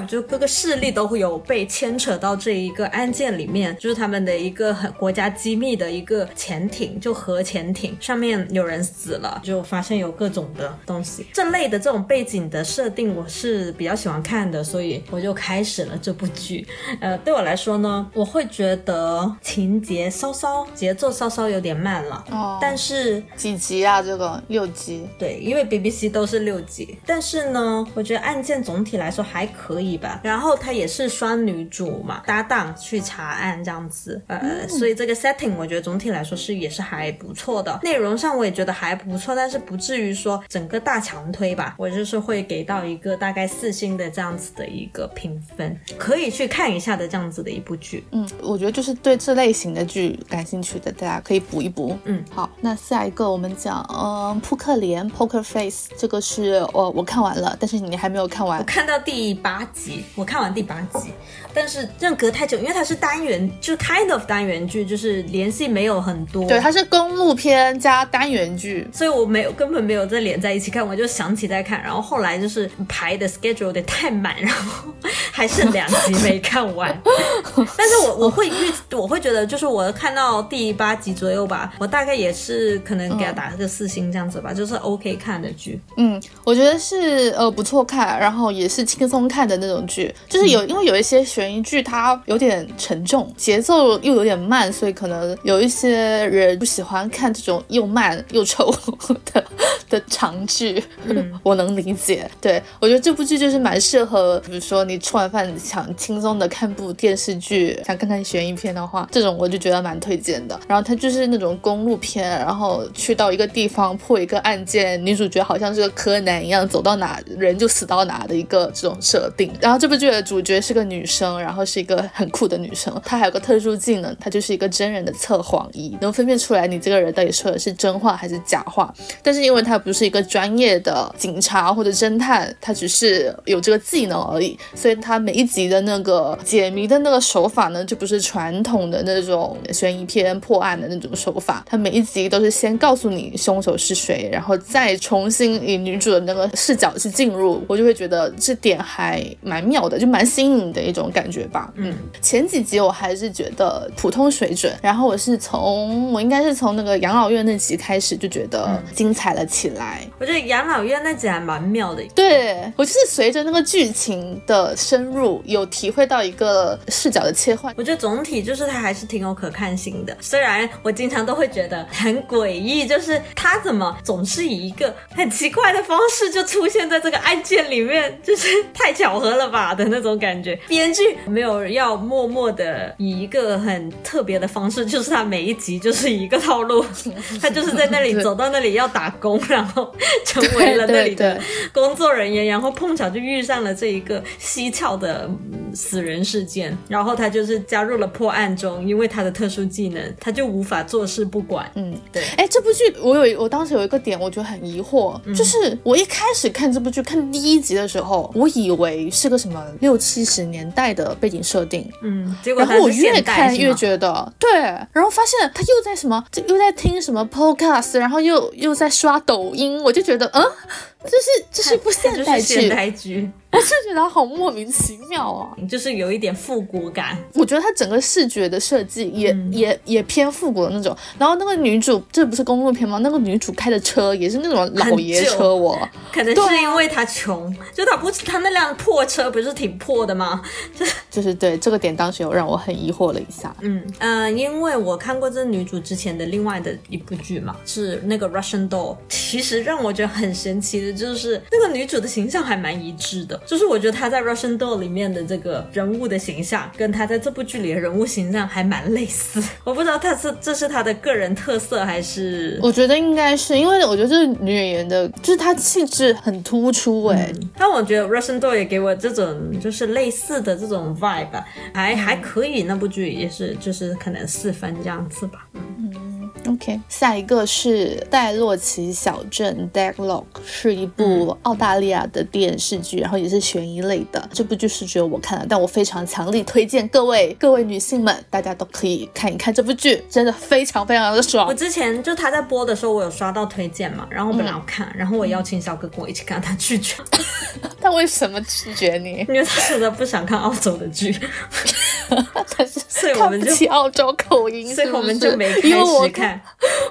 MI5，就各个势力都会有被牵扯到这一个案件里面，就是他们的一个很国家机密的一个潜艇，就核潜艇上面有人死了，就发现有各种的东西，这类的这种背景的设定我是比较喜欢看的，所以我就开始了这部剧。呃，对我来说呢，我会觉得情节稍稍节奏稍稍有点慢了，哦，但是几集啊？这个六集。对，因为 BBC 都是六集，但是呢，我觉得案件总体来说还可以吧。然后它也是双女主嘛，搭档去查案这样子，呃，所以这个 setting 我觉得总体来说是也是还不错的。内容上我也觉得还不错，但是不至于说整个大强推吧。我就是会给到一个大概四星的这样子的一个评分，可以去看一下的这样子的一部剧。嗯，我觉得就是对这类型的剧感兴趣的，大家可以补一补。嗯，好，那下一个我们讲，嗯，扑克脸 （Poker Face） 这个是我我看完了，但是你还没有看完我。看到第八集，我看完第八集，但是这样隔太久，因为它是单元，就是 kind of 单元剧，就是联系没有很多。对，它是公路片加单元剧。所以我没有根本没有再连在一起看，我就想起再看，然后后来就是排的 schedule 有点太满，然后还剩两集没看完。(laughs) 但是我我会预我会觉得就是我看到第八集左右吧，我大概也是可能给他打个四星这样子吧，就是 OK 看的剧。嗯，我觉得是呃不错看，然后也是轻松看的那种剧，就是有、因为有一些悬疑剧它有点沉重，节奏又有点慢，所以可能有一些人不喜欢看这种又慢又丑 (laughs) 的的长剧，我能理解。对我觉得这部剧就是蛮适合，比如说你吃完饭想轻松的看部电视剧，想看看悬疑片的话，这种我就觉得蛮推荐的。然后它就是那种公路片，然后去到一个地方破一个案件，女主角好像是个柯南一样，走到哪人就死到哪的一个这种设定。然后这部剧的主角是个女生，然后是一个很酷的女生，她还有个特殊技能，她就是一个真人的测谎仪，能分辨出来你这个人到底说的是真话还是假话。但是因为她不是一个专业的警察或者侦探，她只是有这个技能而已，所以她每一集的那个解谜的那个手法呢，就不是传统的那种悬疑片破案的那种手法，她每一集都是先告诉你凶手是谁，然后再重新以女主的那个视角去进入，我就会觉得这点还蛮妙的，就蛮新颖的一种感觉吧。嗯，前几集我还是觉得普通水准，然后我是从我应该是从那个养老院那集开始就觉得精彩了起来。我觉得养老院那集还蛮妙的。对我就是随着那个剧情的深入，有体会到一个视角的切换。我觉得总体就是它还是挺有可看性的，虽然我经常都会觉得很诡异，就是他怎么总是以一个很奇怪的方式就出现在这个案件里面，就是太巧合了吧的那种感觉。编剧没有要默默的以一个很特别的方式，就是他每一集就是一个套路，(laughs) 他就是在那里走到那里要打工，然后成为了那里的工作人员，然后碰巧就遇上了这一个蹊跷的嗯死人事件，然后他就是加入了破案中，因为他的特殊技能，他就无法坐视不管。嗯，对，哎，这部剧我有我当时有一个点，我觉得很疑惑，就是我一开始看这部剧看第一集的时候，我以为是个什么六七十年代的背景设定，嗯，结果然后我越看越觉得对，然后发现他又在什么，就又在听什么 podcast，然后又又在刷抖音，我就觉得，嗯，这是这是一部现代剧，我是觉得好莫名其妙啊。就是有一点复古感。我觉得它整个视觉的设计也、嗯也也偏复古的那种。然后那个女主，这不是公路片吗？那个女主开的车也是那种老爷车我，可能是因为她穷，就她不，她那辆破车不是挺破的吗？就是 (laughs) 对这个点当时有让我很疑惑了一下。嗯呃，因为我看过这女主之前的另外的一部剧嘛，是那个 Russian Doll。其实让我觉得很神奇的就是那个女主的形象还蛮一致的，就是我觉得他在 Russian Doll 里面的这个人物的形象，跟他在这部剧里的人物形象还蛮类似。(laughs) 我不知道他是这是他的个人特色还是。我觉得应该是因为我觉得这个女演员的，就是她气质很突出哎、但我觉得 Russian Doll 也给我这种就是类似的这种 vibe，吧还还可以。那部剧也是就是可能四分这样子吧。嗯 OK，下一个是《戴洛奇小镇》（Deadlock），是一部澳大利亚的电视剧，然后也是悬疑类的。这部剧是只有我看了，但我非常强力推荐各位各位女性们，大家都可以看一看这部剧，真的非常非常的爽我。之前就他在播的时候，我有刷到推荐嘛，然后我本来要看，然后我邀请小哥跟我一起看，他拒绝，(laughs) 他为什么拒绝你？因为他真的不想看澳洲的剧，(laughs) 他是所以我们起澳洲口音是是，所以我们就没开始看。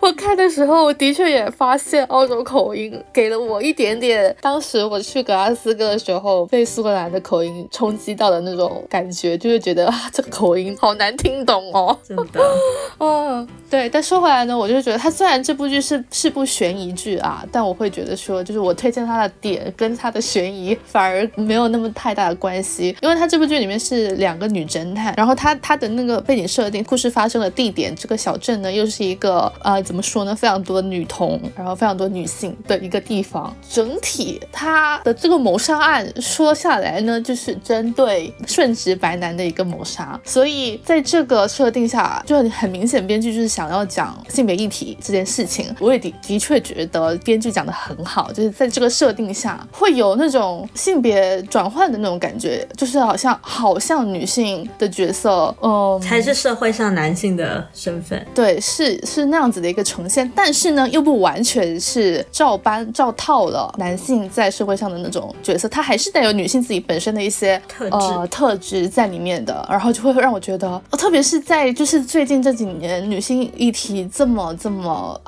我看的时候，我的确也发现澳洲口音给了我一点点，当时我去格拉斯哥的时候被苏格兰的口音冲击到的那种感觉，就会觉得啊，这个口音好难听懂哦。真的，(laughs) 嗯，对。但说回来呢，我就觉得它虽然这部剧是是部悬疑剧啊，但我会觉得说，就是我推荐它的点跟它的悬疑反而没有那么太大的关系，因为它这部剧里面是两个女侦探，然后它它的那个背景设定，故事发生的地点，这个小镇呢又是一个呃怎么说呢，非常多的女童，然后非常多女性的一个地方。整体它的这个谋杀案说下来呢，就是针对顺直白男的一个谋杀，所以在这个设定下，就很明显编剧就是想要讲性别议题这件事情。我也的的确觉得编剧讲的很好，就是在这个设定下会有那种性别转换的那种感觉，就是好像好像女性的角色，嗯，才是社会上男性的身份。对，是是那样子的一个呈现，但是呢，又不完全是照搬照套了男性在社会上的那种角色，他还是带有女性自己本身的一些特质呃特质在里面的，然后就会让我觉得，呃特别是在就是最近这几年女性议题这么这么，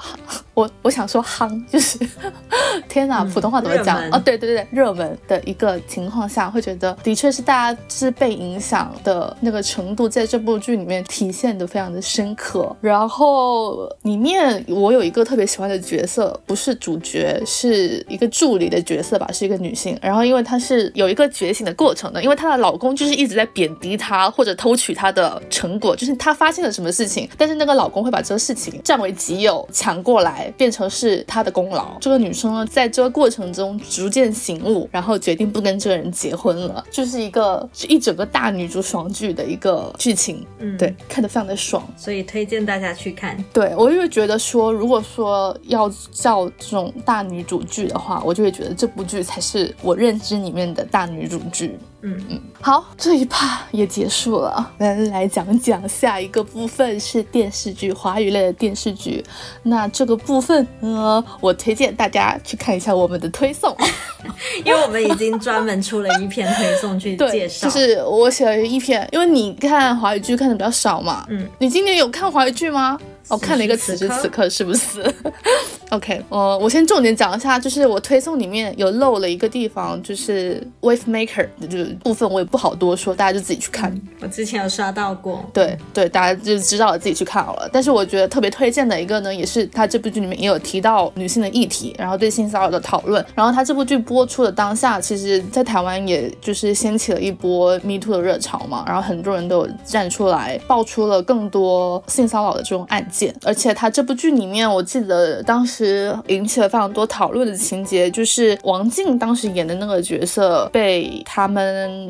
我我想说夯，就是 (laughs) 天哪，普通话怎么讲？哦，对对对，热门的一个情况下，会觉得的确是大家是被影响的那个程度，在这部剧里面体现的非常的深刻。然后里面我有一个特别喜欢的角色，不是主角，是一个助理的角色吧，是一个女性。然后因为她是有一个觉醒的过程的，因为她的老公就是一直在贬低她或者偷取她的成果，就是她发现了什么事情，但是那个老公会把这个事情占为己有，抢过来变成是她的功劳。这个女生呢，在这个过程中逐渐醒悟，然后决定不跟这个人结婚了，就是一个是一整个大女主爽剧的一个剧情。嗯对，看得非常的爽。所以推荐大家去看。对我就会觉得说，如果说要叫这种大女主剧的话，我就会觉得这部剧才是我认知里面的大女主剧。嗯嗯，好，这一趴也结束了，我们来讲讲下一个部分是电视剧，华语类的电视剧。那这个部分呢，我推荐大家去看一下我们的推送。(laughs) 因为我们已经专门出了一篇推送去 (laughs) 介对，绍，就是我写了一篇，因为你看华语剧看的比较少嘛。嗯，你今年有看华语剧吗？我、看了一个此时此刻是不是？(laughs) OK，呃，我先重点讲一下，就是我推送里面有漏了一个地方，就是 Wave Maker 的这个部分，我也不好多说，大家就自己去看。我之前有刷到过。对对，大家就知道了，自己去看好了。但是我觉得特别推荐的一个呢，也是他这部剧里面也有提到女性的议题，然后对性骚扰的讨论。然后他这部剧播出的当下，其实在台湾也就是掀起了一波 Me Too 的热潮嘛，然后很多人都有站出来，爆出了更多性骚扰的这种案件。而且他这部剧里面，我记得当时引起了非常多讨论的情节，就是王静当时演的那个角色被他们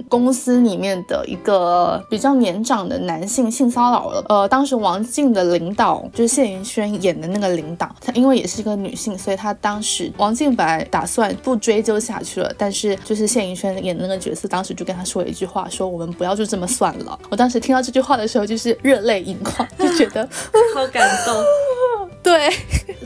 公司里面的一个比较年长的男性性骚扰了。呃，当时王静的领导就是谢盈萱演的那个领导，她因为也是一个女性，所以她当时王静本来打算不追究下去了，但是就是谢盈萱演的那个角色，当时就跟她说了一句话，说我们不要就这么算了。(laughs) 我当时听到这句话的时候，就是热泪盈眶，就觉得。好感动，对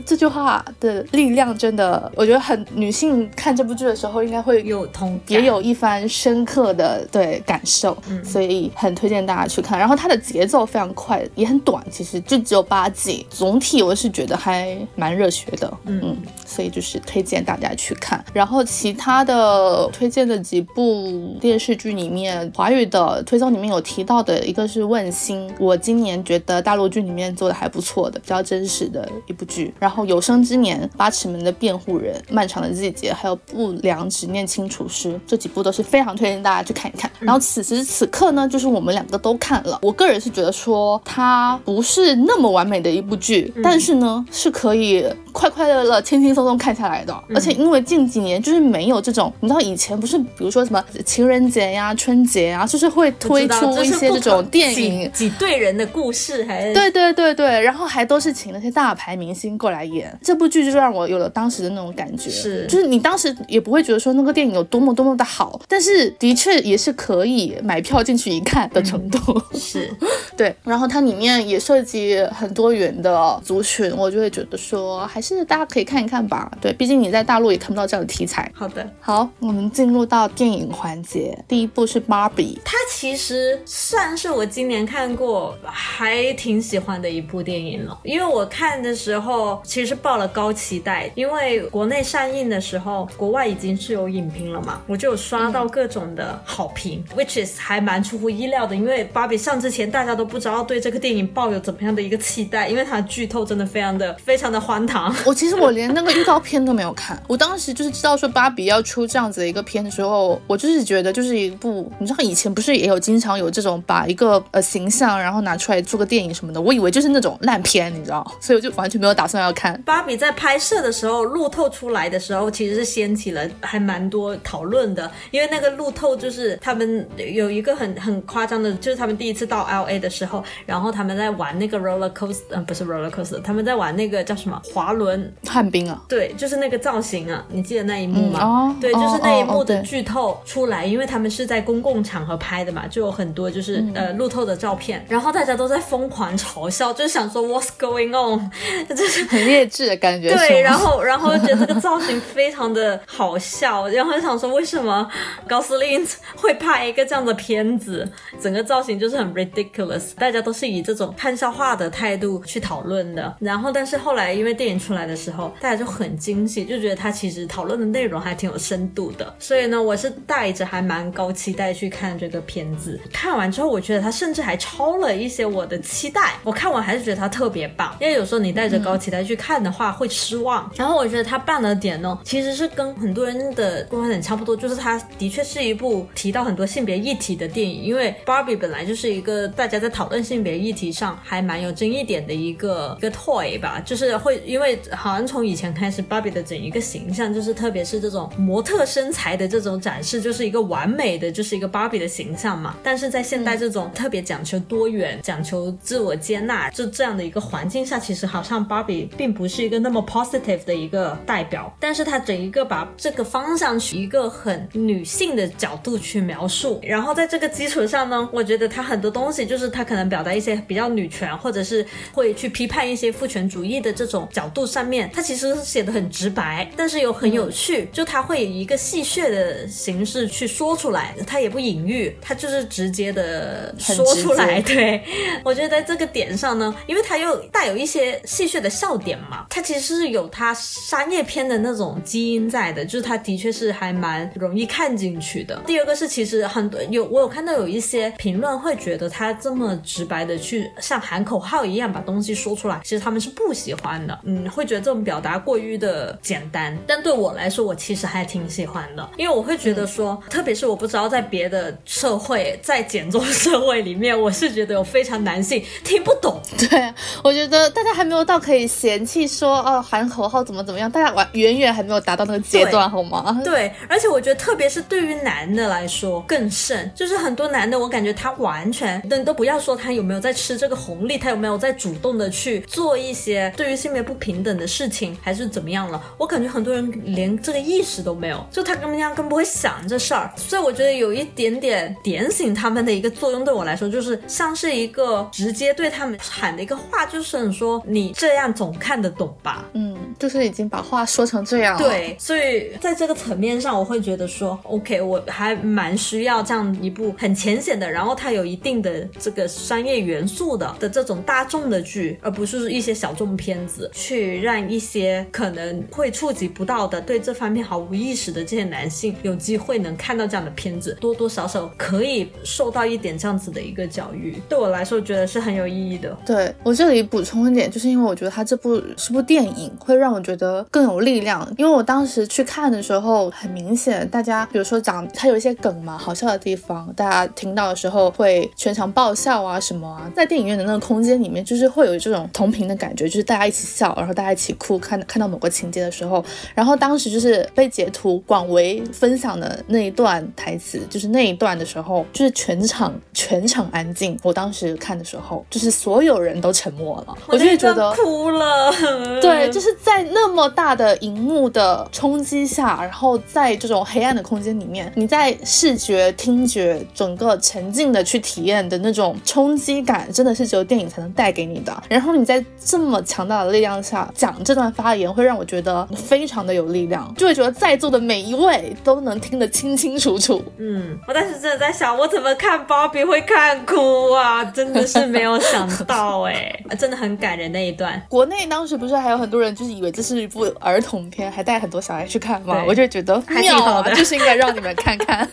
这句话的力量，真的，我觉得很女性看这部剧的时候，应该会有同感也有一番深刻的对感受，嗯所以很推荐大家去看。然后它的节奏非常快，也很短，其实就只有八集，总体我是觉得还蛮热血的，嗯所以就是推荐大家去看。然后其他的推荐的几部电视剧里面，华语的推送里面有提到的一个是《问心》，我今年觉得大陆剧里面做的还不错的，比较真实的一部剧。然后《有生之年》、《八尺门的辩护人》、《漫长的季节》，还有《不良执念清除师》这几部都是非常推荐大家去看一看。然后此时此刻呢，就是我们两个都看了，我个人是觉得说它不是那么完美的一部剧，但是呢是可以快快乐乐、轻轻松松看下来的。而且因为近几年就是没有这种，你知道以前不是比如说什么情人节呀、春节啊，就是会推出一些这种电影。几几对人的故事，还是对对对对，然后还都是请那些大牌明星过来演，这部剧就让我有了当时的那种感觉，是就是你当时也不会觉得说那个电影有多么多么的好，但是的确也是可以买票进去一看的程度。(laughs) (laughs) 是对，然后它里面也涉及很多元的族群，我就会觉得说还是大家可以看一看吧。对，毕竟你在大陆也看不到这样的题材。好的。好，我们进入到电影环节，第一部是 Barbie。它其实算是我今年看过还挺喜欢的一部电影了，因为我看的时候其实抱了高期待，因为国内上映的时候，国外已经是有影评了嘛，我就有刷到各种的好评、w h i c h is 还蛮出乎意料的，因为芭比上之前大家都不知道对这个电影抱有怎么样的一个期待，因为它的剧透真的非常的非常的荒唐。我其实我连那个预告片都没有看，我当时就是知道说芭比要出这样子的一个片的时候，我就是觉得就是一部，你知道以前不是也有经常有这种把一个呃形象然后拿出来做个电影什么的，我以为就是那种烂片，你知道，所以我就完全没有打算要看。芭比在拍摄的时候，路透出来的时候，其实是掀起了还蛮多讨论的，因为那个路透就是他们有一个很很夸张的，就是他们第一次到 L A 的时候，然后他们在玩那个 roller coaster，呃，不是 roller coaster，他们在玩那个叫什么滑轮，旱冰啊，对，就是那个造型啊，你记得那一幕吗？嗯哦对，就是那一幕的剧透出来，因为他们是在公共场合拍的嘛，就有很多就是、嗯呃路透的照片，然后大家都在疯狂嘲笑，就是想说 (laughs) What's going on？(laughs) 就是很劣质的感觉。对，然后然后觉得这个造型 (laughs) 非常的好笑，然后就想说为什么高司令会拍一个这样的片子，整个造型就是很 ridiculous，大家都是以这种看笑话的态度去讨论的。然后但是后来因为电影出来的时候，大家就很惊喜，就觉得他其实讨论的内容还挺有深度的。所以呢，我是带着还蛮高期待去看这个片子。看完之后，我觉得他甚至还超了一些我的期待。我看完还是觉得他特别棒，因为有时候你带着高期待去看的话会失望。然后我觉得他棒的点呢，其实是跟很多人的观点差不多，就是他的确是一部提到很多性别议题的电影。因为 Barbie 本来就是一个大家在讨论性别议题上还蛮有争议点的一个一个 toy 吧，就是会因为好像从以前开始，Barbie 的整一个形象就是特别是这种模特身材的这种展示，就是一个完美的，就是一个 Barbie 的形象嘛。但是在现代这种特别讲求多元、讲求自我接纳，就这样的一个环境下，其实好像 Barbie 并不是一个那么 positive 的一个代表。但是它整一个把这个方向去一个很女性的角度去描述，然后在这个基础上呢，我觉得他很多东西就是他可能表达一些比较女权，或者是会去批判一些父权主义的这种角度上面，他其实是写的很直白，但是又很有趣，就他会以一个戏谑的形式去说出来，他也不隐喻，他就是直接的说出来。对，我觉得在这个点上呢，因为他又带有一些戏谑的笑点嘛，他其实是有他商业片的那种基因在的，就是他的确是还蛮容易看进去的。第二个是，其实很多有我有看到有一些评论会觉得他这么直白的去像喊口号一样把东西说出来，其实他们是不喜欢的，嗯，会觉得这种表达过于的简单。但对我来说，我其实还挺喜欢的，因为我会觉得说，特别是我不知道在别的社会，在简中社会里面，我是觉得有非常男性听不懂，(laughs) 对，我觉得大家还没有到可以嫌弃说哦喊口号怎么怎么样，大家完远远还没有达到那个阶段，好吗？对，而且我觉得，特别是对于男的来说更甚，就是很多男的，我感觉他完全，你都不要说他有没有在吃这个红利，他有没有在主动的去做一些对于性别不平等的事情，还是怎么样了？我感觉很多人连这个意识都没有，就他根本压根不会想这事儿。所以我觉得有一点点点醒他们的一个作用，对我来说就是像是一个直接对他们喊的一个话，就是说你这样总看得懂吧？嗯，就是已经把话说成这样了。对，所以在这个层面上，我会觉得说，OK，我还还蛮需要这样一部很浅显的，然后它有一定的这个商业元素的的这种大众的剧，而不是一些小众片子，去让一些可能会触及不到的、对这方面毫无意识的这些男性有机会能看到这样的片子，多多少少可以受到一点这样子的一个教育。对我来说，觉得是很有意义的。对我这里补充一点，就是因为我觉得它这部是部电影，会让我觉得更有力量。因为我当时去看的时候，很明显，大家比如说讲它有一些梗嘛，好笑的地方，大家听到的时候会全场爆笑啊什么啊，在电影院的那个空间里面，就是会有这种同频的感觉，就是大家一起笑，然后大家一起哭，看看到某个情节的时候，然后当时就是被截图广为分享的那一段台词，就是那一段的时候，就是全场全场安静。我当时看的时候，就是所有人都沉默了，我就会觉得得哭了。对，就是在那么大的荧幕的冲击下，然后在这种黑暗的空间里面，你在视觉、听觉整个沉浸的去体验的那种冲击感，真的是只有电影才能带给你的。然后你在这么强大的力量下讲这段发言，会让我觉得非常的有力量，就会觉得在座的每一位都能听得清清楚楚。嗯，我当时真的在想，我怎么看芭比会看哭啊？真的是没有想到哎，(laughs) 真的很感人那一段。国内当时不是还有很多人就是以为这是一部儿童片，还带很多小孩去看吗？我就觉得妙啊，好的就是应该让你们看看。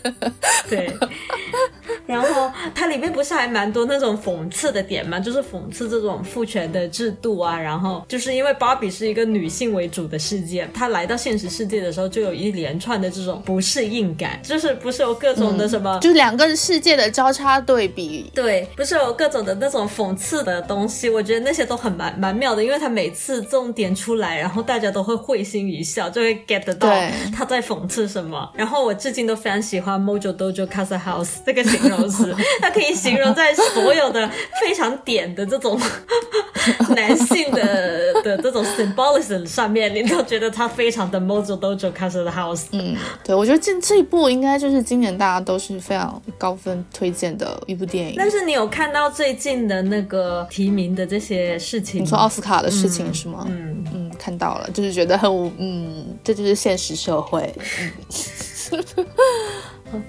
对，然后它里面不是还蛮多那种讽刺的点嘛，就是讽刺这种父权的制度啊。然后就是因为芭比是一个女性为主的世界，她来到现实世界的时候，就有一连串的这种不适应感，就是不是有各种的什么。就两个世界的交叉对比，对，不是有各种的那种讽刺的东西，我觉得那些都很蛮蛮妙的，因为他每次重点出来，然后大家都会会心一笑，就会 get 得到对他在讽刺什么。然后我至今都非常喜欢 Mojo Dojo Casa House 这个形容词，(laughs) 它可以形容在所有的非常点的这种 (laughs) 男性的的这种 symbolism 上面，你都觉得它非常的 Mojo Dojo Casa House。嗯，对我觉得这这一部应该就是今年大家都是非常高分推荐的一部电影。但是你有看到最近的那个提名的这些事情？你说奥斯卡的事情是吗？嗯，嗯，看到了，就是觉得很嗯，这就是现实社会。嗯，(laughs) する。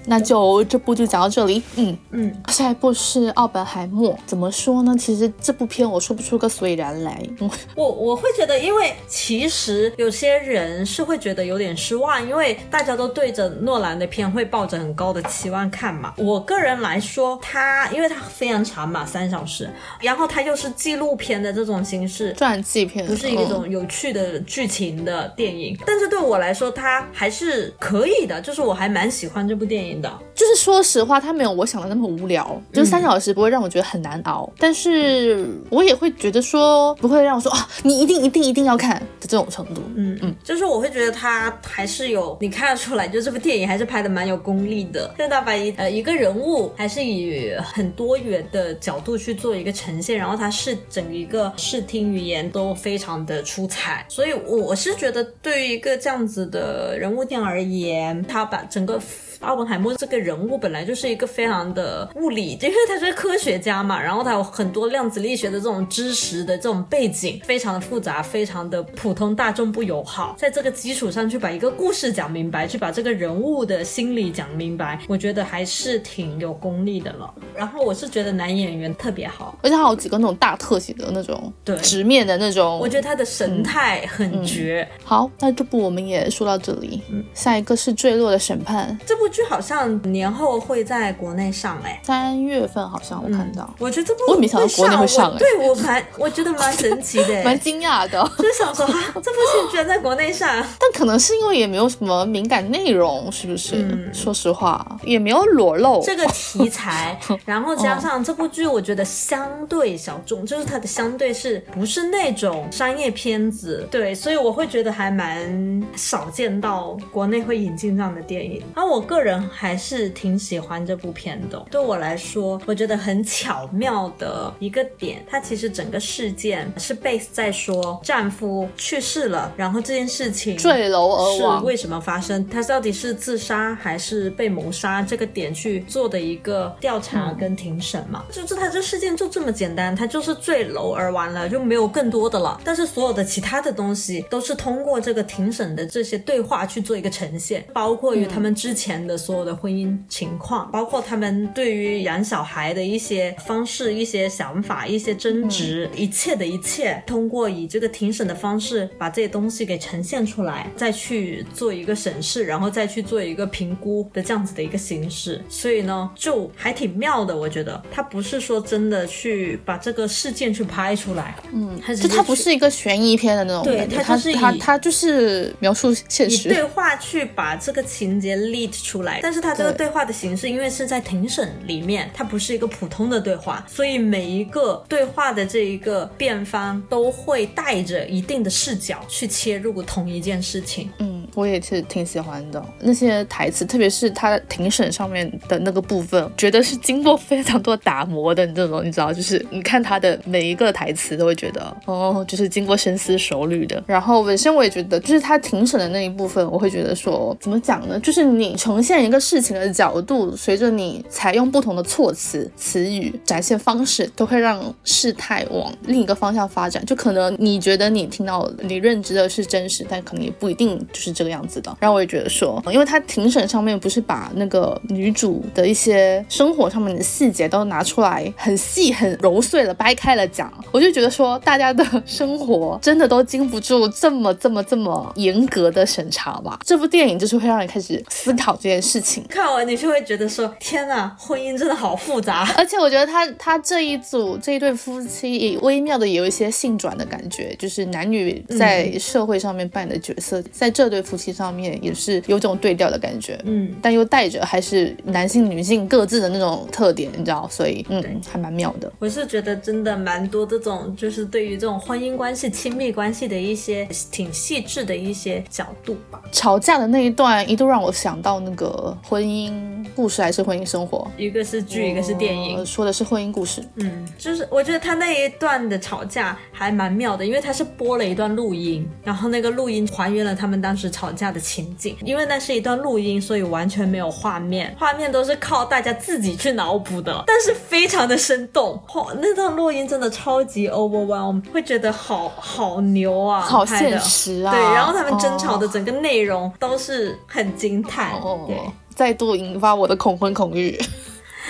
那就这部就讲到这里。嗯嗯，下一部是《奥本海默》，怎么说呢？其实这部片我说不出个所以然来。嗯 (laughs) 我我会觉得，因为其实有些人是会觉得有点失望，因为大家都对着诺兰的片会抱着很高的期望看嘛。我个人来说，它因为它非常长嘛，三小时，然后它又是纪录片的这种形式，传记片不是一嗯种有趣的剧情的电影，但是对我来说，它还是可以的，就是我还蛮喜欢这部电影的。就是说实话，它没有我想的那么无聊，就是三小时不会让我觉得很难熬，但是我也会觉得说不会让我说啊，你一定一定一定要看的这种程度。嗯嗯，就是我会觉得它还是有你看得出来，就这部电影还是拍的蛮有功力的，就是他把一呃一个人物还是以很多元的角度去做一个呈现，然后它是整一个视听语言都非常的出彩，所以我是觉得对于一个这样子的人物电影而言，他把整个。奥本海默这个人物本来就是一个非常的物理，(laughs) 因为他是科学家嘛，然后他有很多量子力学的这种知识的这种背景，非常的复杂，非常的普通大众不友好。在这个基础上去把一个故事讲明白，去把这个人物的心理讲明白，我觉得还是挺有功力的了。然后我是觉得男演员特别好，而且他有几个那种大特写的那种，对直面的那种。我觉得他的神态很绝。好，那这部我们也说到这里。嗯，下一个是《坠落的审判》，这部剧好像年后会在国内上哎、三月份好像我看到，我觉得这部我也没想到国内会上对我蛮我觉得蛮神奇的、(laughs) 蛮惊讶的。就是想说，啊，这部剧居然在国内上，但可能是因为也没有什么敏感内容，是不是？嗯说实话，也没有裸露。这个题材，(laughs) 然后加上这部剧，我觉得相对小众，就是它的相对是不是那种商业片子，对，所以我会觉得还蛮少见到国内会引进这样的电影。然后我个人还是挺喜欢这部片的，对我来说，我觉得很巧妙的一个点，它其实整个事件是 base 在说丈夫去世了，然后这件事情坠楼而是亡，为什么发生？他到底是自杀还是被谋杀？这个点去做的一个调查跟庭审嘛，就是他这事件就这么简单，他就是坠楼而完了，就没有更多的了。但是所有的其他的东西都是通过这个庭审的这些对话去做一个呈现，包括于他们之前的所有的婚姻情况，包括他们对于养小孩的一些方式、一些想法、一些争执，一切的一切，通过以这个庭审的方式把这些东西给呈现出来，再去做一个审视，然后再去做一个评估的这样子的一个形式。所以呢，就还挺妙的，我觉得他不是说真的去把这个事件去拍出来，嗯，就它不是一个悬疑片的那种对感觉，它就是以它它就是描述现以对。话去把这个情节 lead 出来，但是他这个对。对话的形式，因为是在庭审里面，它不是一个普通的对话，所以每一个对话的这一个辩方都会带着一定的视角去切入同一件事情。嗯，我也是挺喜欢的。那些台词，特别是他庭审上面的那个部分，觉得是经过非常多打磨的这种，你知道，就是你看他的每一个台词都会觉得，哦，就是经过深思熟虑的。然后本身我也觉得，就是他庭审的那一部分，我会觉得说，怎么讲呢？就是你呈现一个事情的角度，随着你采用不同的措辞、词语、展现方式，都会让事态往另一个方向发展。就可能你觉得你听到、你认知的是真实，但可能也不一定就是这个样子的。然后我也觉得说，因为他庭审上面不是把那个女主的一些生活上面的细节都拿出来，很细、很揉碎了掰开了讲，我就觉得说，大家的生活真的都经不住这么、这么、这么严格的审查吧？这部电影就是会让你开始思考这件事情。看完你就会觉得说，天呐，婚姻真的好复杂。而且我觉得他他这一组这一对夫妻也微妙的有一些性转的感觉，就是男女在社会上面扮演的角色，在这对夫妻上面也是有种对调的感觉，嗯，但又带着还是男性女性各自的那种特点，你知道，所以嗯，还蛮妙的。我是觉得真的蛮多这种，就是对于这种婚姻关系、亲密关系的一些挺细致的一些角度吧。吵架的那一段一度让我想到那个婚姻故事还是婚姻生活，一个是剧，一个是电影呃，说的是婚姻故事。嗯，就是我觉得他那一段的吵架还蛮妙的，因为他是播了一段录音，然后那个录音还原了他们当时吵架的情景。因为那是一段录音，所以完全没有画面，画面都是靠大家自己去脑补的，但是非常的生动。哇，那段录音真的超级 overwhelm，会觉得好好牛啊，好现实啊对，然后他们争吵哦的整个内容都是很惊叹，对。哦，再度引发我的恐婚恐育。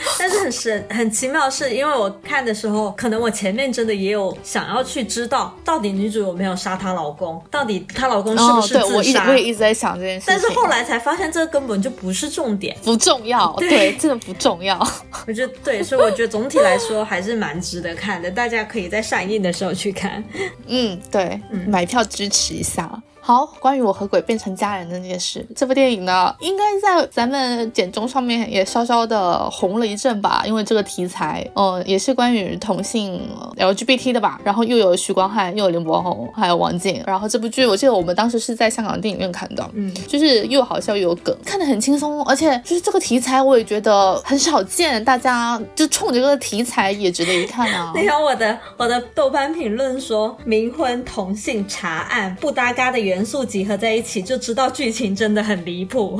(laughs) 但是很神很奇妙是，因为我看的时候，可能我前面真的也有想要去知道，到底女主有没有杀她老公，到底她老公是不哦，是对我一直自杀。我也一直在想这件事，但是后来才发现，这根本就不是重点。不重要，(laughs) 对对，真的不重要。(laughs) 我觉得对，所以我觉得总体来说还是蛮值得看的，大家可以在上映的时候去看。嗯，对，买票支持一下。好，关于我和鬼变成家人的那件事，这部电影呢，应该在咱们简中上面也稍稍的红了一阵吧，因为这个题材，嗯，也是关于同性呃 LGBT 的吧。然后又有许光汉，又有林柏宏，还有王静。然后这部剧，我记得我们当时是在香港电影院看的，嗯，就是又好笑又有梗，看得很轻松，而且就是这个题材我也觉得很少见，大家就冲着这个题材也值得一看啊。(laughs) 你看我的我的豆瓣评论说，冥婚同性查案不搭嘎的元素集合在一起，就知道剧情真的很离谱，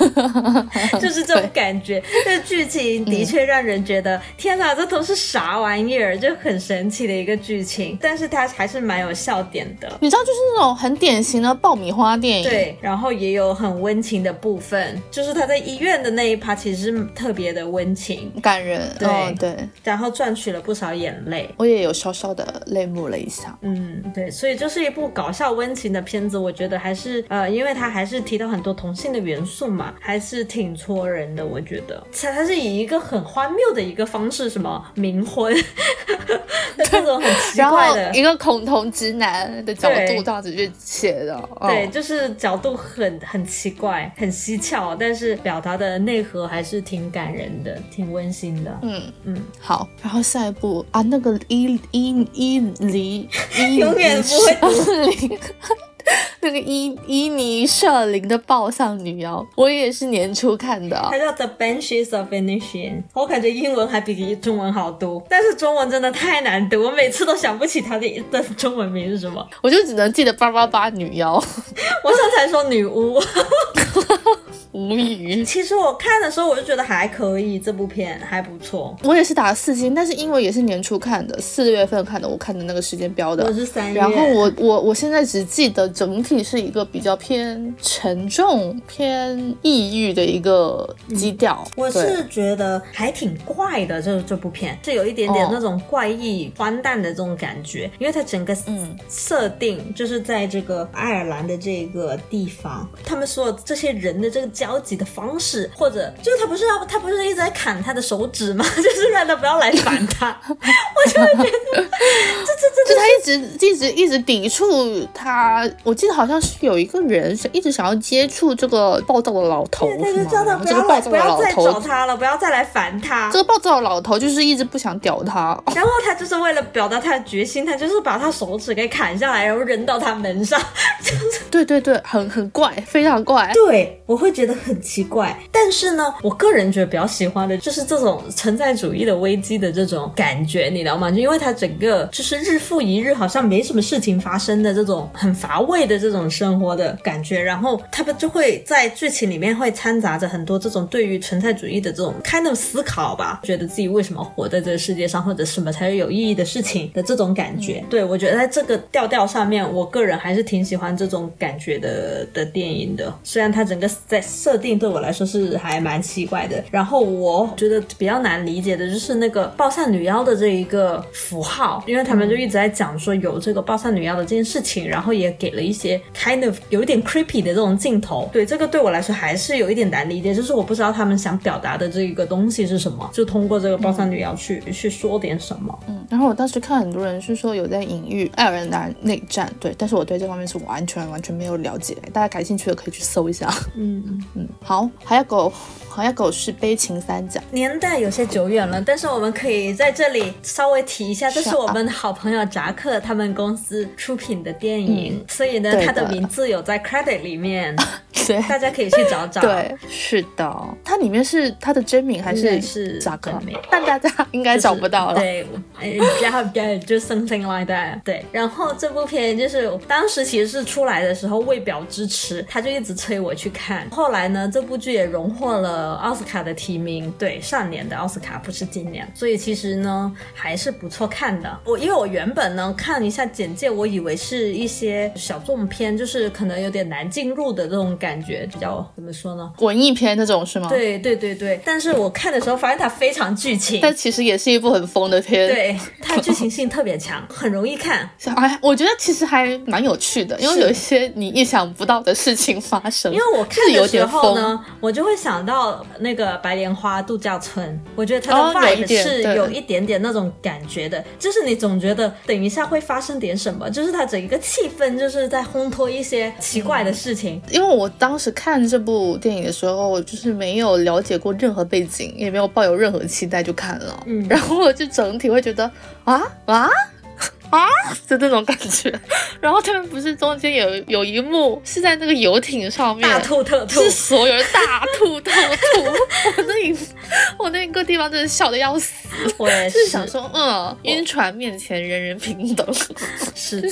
(laughs) 就是这种感觉。这剧情的确让人觉得，天哪，这都是啥玩意儿？就很神奇的一个剧情，但是它还是蛮有笑点的。你知道，就是那种很典型的爆米花电影，对，然后也有很温情的部分，就是他在医院的那一趴其实是特别的温情，感人，对哦对，然后赚取了不少眼泪。我也有稍稍的泪目了一下。嗯，对，所以就是一部搞笑温情的片子，我觉得还是呃，因为它还是提到很多同性的元素嘛，还是挺戳人的。我觉得。它它是以一个很荒谬的一个方式，什么冥婚，(laughs) 这种很奇然后怪的一。个恐同直男的角度这样子去写的，哦。对，就是角度很很奇怪，很蹊跷，但是表达的内核还是挺感人的，挺温馨的。嗯。嗯，好，然后下一步啊，那个伊伊伊犁 (laughs) 伊永远不会读。林，(laughs) 那个伊伊尼舍林的暴丧女妖，我也是年初看的它。叫 The Banshees of Inisherin，我感觉英文还比中文好读，但是中文真的太难读，我每次都想不起它的的中文名是什么。我就只能记得八八八女妖，(laughs) 我上次还说女巫。(laughs) 无语。其实我看的时候我就觉得还可以，这部片还不错。我也是打了四星，但是因为也是年初看的，四月份看的，我看的那个时间标的我。是三月，然后我我我现在只记得整体是一个比较偏沉重、偏抑郁的一个基调。我是觉得还挺怪的，这这部片是有一点点哦那种怪异、荒诞的这种感觉，因为它整个嗯设定就是在这个爱尔兰的这个地方，他们所有这些人的这个交集的方式，或者就是他不是要他不是一直在砍他的手指吗？(laughs) 就是让他不要来烦他，(laughs) 我就会觉得这这这就他一直一直一直抵触他，我记得好像是有一个人是一直想要接触这个暴躁的老头，对他是吗？就叫他不要来不要再找，他了，不要再来烦他这。个暴躁的老头就是一直不想屌他。然后他就是为了表达他的决心，他就是把他手指给砍下来，然后扔到他门上，(laughs) 就是对对对，很很怪，非常怪。对，我会觉得很奇怪。但是呢，我个人觉得比较喜欢的就是这种存在主义的危机的这种感觉，你知道吗？就因为它整个就是日复一日，好像没什么事情发生的这种很乏味的这种生活的感觉，然后他们就会在剧情里面会掺杂着很多这种对于存在主义的这种 kind of 思考吧，觉得自己为什么活在这个世界上，或者什么才是有意义的事情的这种感觉。对我觉得在这个调调上面，我个人还是挺喜欢这种感觉的的电影的。虽然它整个在设定对我来说是还蛮奇怪的，然后我觉得比较难理解的就是那个暴晒女妖的这一个符号，因为他们就一直在讲说有这个暴晒女妖的这件事情，然后也给了一些 kind of 有一点 creepy 的这种镜头。对这个对我来说还是有一点难理解，就是我不知道他们想表达的这一个东西是什么，就通过这个暴晒女妖去、去说点什么。嗯，然后我当时看很多人是说有在隐喻爱尔兰内战，对，但是我对这方面是完全完全没有了解，大家感兴趣的可以去搜一下。嗯嗯。嗯，好，还有狗，还有狗是悲情三角，年代有些久远了，但是我们可以在这里稍微提一下，这是我们的好朋友扎克他们公司出品的电影，所以呢，它的名字有在 credit 里面，(laughs) 对，大家可以去找找。对，是的，它里面是它的真名还是是扎克？但大家应该找不到了。对，然后就 something like that。对，然后这部片就是当时其实是出来的时候为表支持，他就一直催我去看。后来呢，这部剧也荣获了奥斯卡的提名，对，上年的奥斯卡不是今年，所以其实呢还是不错看的。我因为我原本呢看一下简介，我以为是一些小众片，就是可能有点难进入的这种感觉，比较怎么说呢？文艺片那种是吗？对对对对。但是我看的时候发现它非常剧情，但其实也是一部很疯的片。对，它剧情性特别强，(laughs) 很容易看。哎，我觉得其实还蛮有趣的，因为有一些你意想不到的事情发生。因为我看的时候呢，我就会想到那个白莲花度假村，我觉得它的 vibe 是有一点点那种感觉的，就是你总觉得等一下会发生点什么，就是它整一个气氛就是在烘托一些奇怪的事情。因为我当时看这部电影的时候，就是没有了解过任何背景，也没有抱有任何期待就看了，嗯，然后我就整体会觉得啊？啊。啊，(laughs) 就这种感觉。然后他们不是中间有有一幕是在那个游艇上面大吐特吐，是所有人大吐特吐。我那一我那个地方真的笑的要死。(laughs) 我也是想说，嗯，晕船面前人人平等。(laughs) 是的，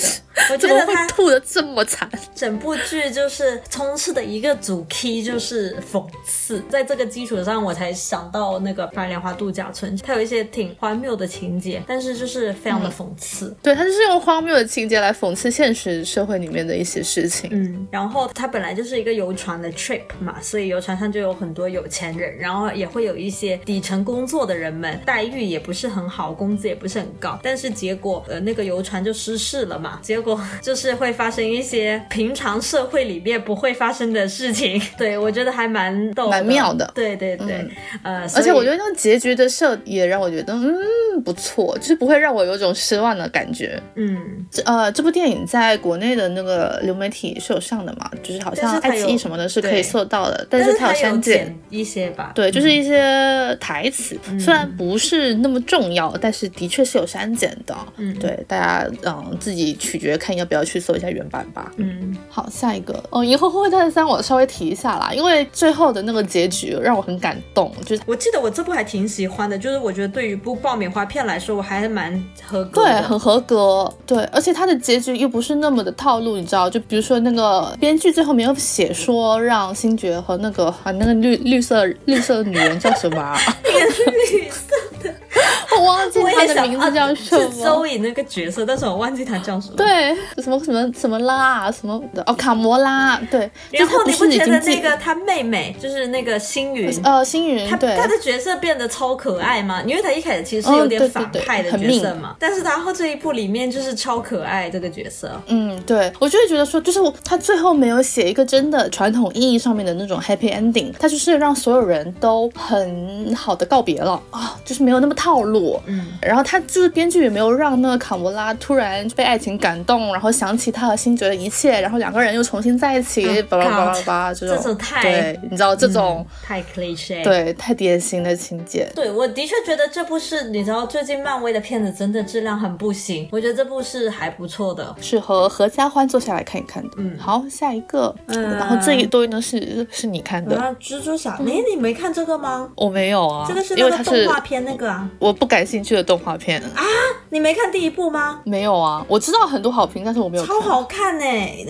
我觉得他吐的这么惨。整部剧就是充斥的一个主 key 就是讽刺，在这个基础上我才想到那个白莲花度假村，它有一些挺荒谬的情节，但是就是非常的讽刺。对，他就是用荒谬的情节来讽刺现实社会里面的一些事情。嗯，然后他本来就是一个游船的 trip 嘛，所以游船上就有很多有钱人，然后也会有一些底层工作的人们，待遇也不是很好，工资也不是很高。但是结果，呃，那个游船就失事了嘛，结果 (laughs) 就是会发生一些平常社会里面不会发生的事情。(laughs) 对我觉得还蛮逗，蛮妙的。对对对，呃，而且我觉得那个结局的设也让我觉得，嗯，不错，就是不会让我有种失望的感觉。嗯，这呃，这部电影在国内的那个流媒体是有上的嘛？就是好像爱奇艺什么的是可以搜到的，但是它有删减一些吧？对，就是一些台词，虽然不是那么重要，但是的确是有删减的。嗯，对，大家嗯自己取决看要不要去搜一下原版吧。嗯，好，下一个哦，《银河护卫队三》我稍微提一下啦，因为最后的那个结局让我很感动。就是我记得我这部还挺喜欢的，就是我觉得对于一部爆米花片来说，我还是蛮合格，对，很合格。对，而且他的结局又不是那么的套路，你知道？就比如说那个编剧最后没有写说让星爵和那个啊那个绿绿色绿色的女人叫什么？也 (laughs) 是绿色的，(laughs) 我忘记他的名字叫什么。是周颖那个角色，但是我忘记他叫什么。对，什么什么什么拉什么的哦，卡魔拉。对，然后你不觉得那个他妹妹就是那个星云？呃，星云，她她的角色变得超可爱吗？因为她一开始其实是有点反派的角色嘛，但是然后这一部里面就是超可爱这个角色。嗯，对，我就会觉得说，就是他最后没有写一个真的传统意义上面的那种 happy ending，他就是让所有人都很好的告别了啊，就是没有那么套路。嗯，然后他就是编剧也没有让那个卡魔拉突然被爱情感动，然后想起他和星爵的一切，然后两个人又重新在一起，巴拉巴拉巴拉这种，这种太对，你知道这种太 cliche，对，太典型的情节。对，我的确觉得这部是，你知道最近漫威的片子真的质量很不行，我觉得这部是还不错的，适合合家欢坐下来看一看的。嗯，好，下一个，嗯，然后这一堆呢是是你看的，蜘蛛侠，哎，你没看这个吗？我没有啊，这个是那个动画片那个啊，我不感兴趣的动画片啊，你没看第一部吗？没有啊，我知道很多好评，但是我没有。超好看呢，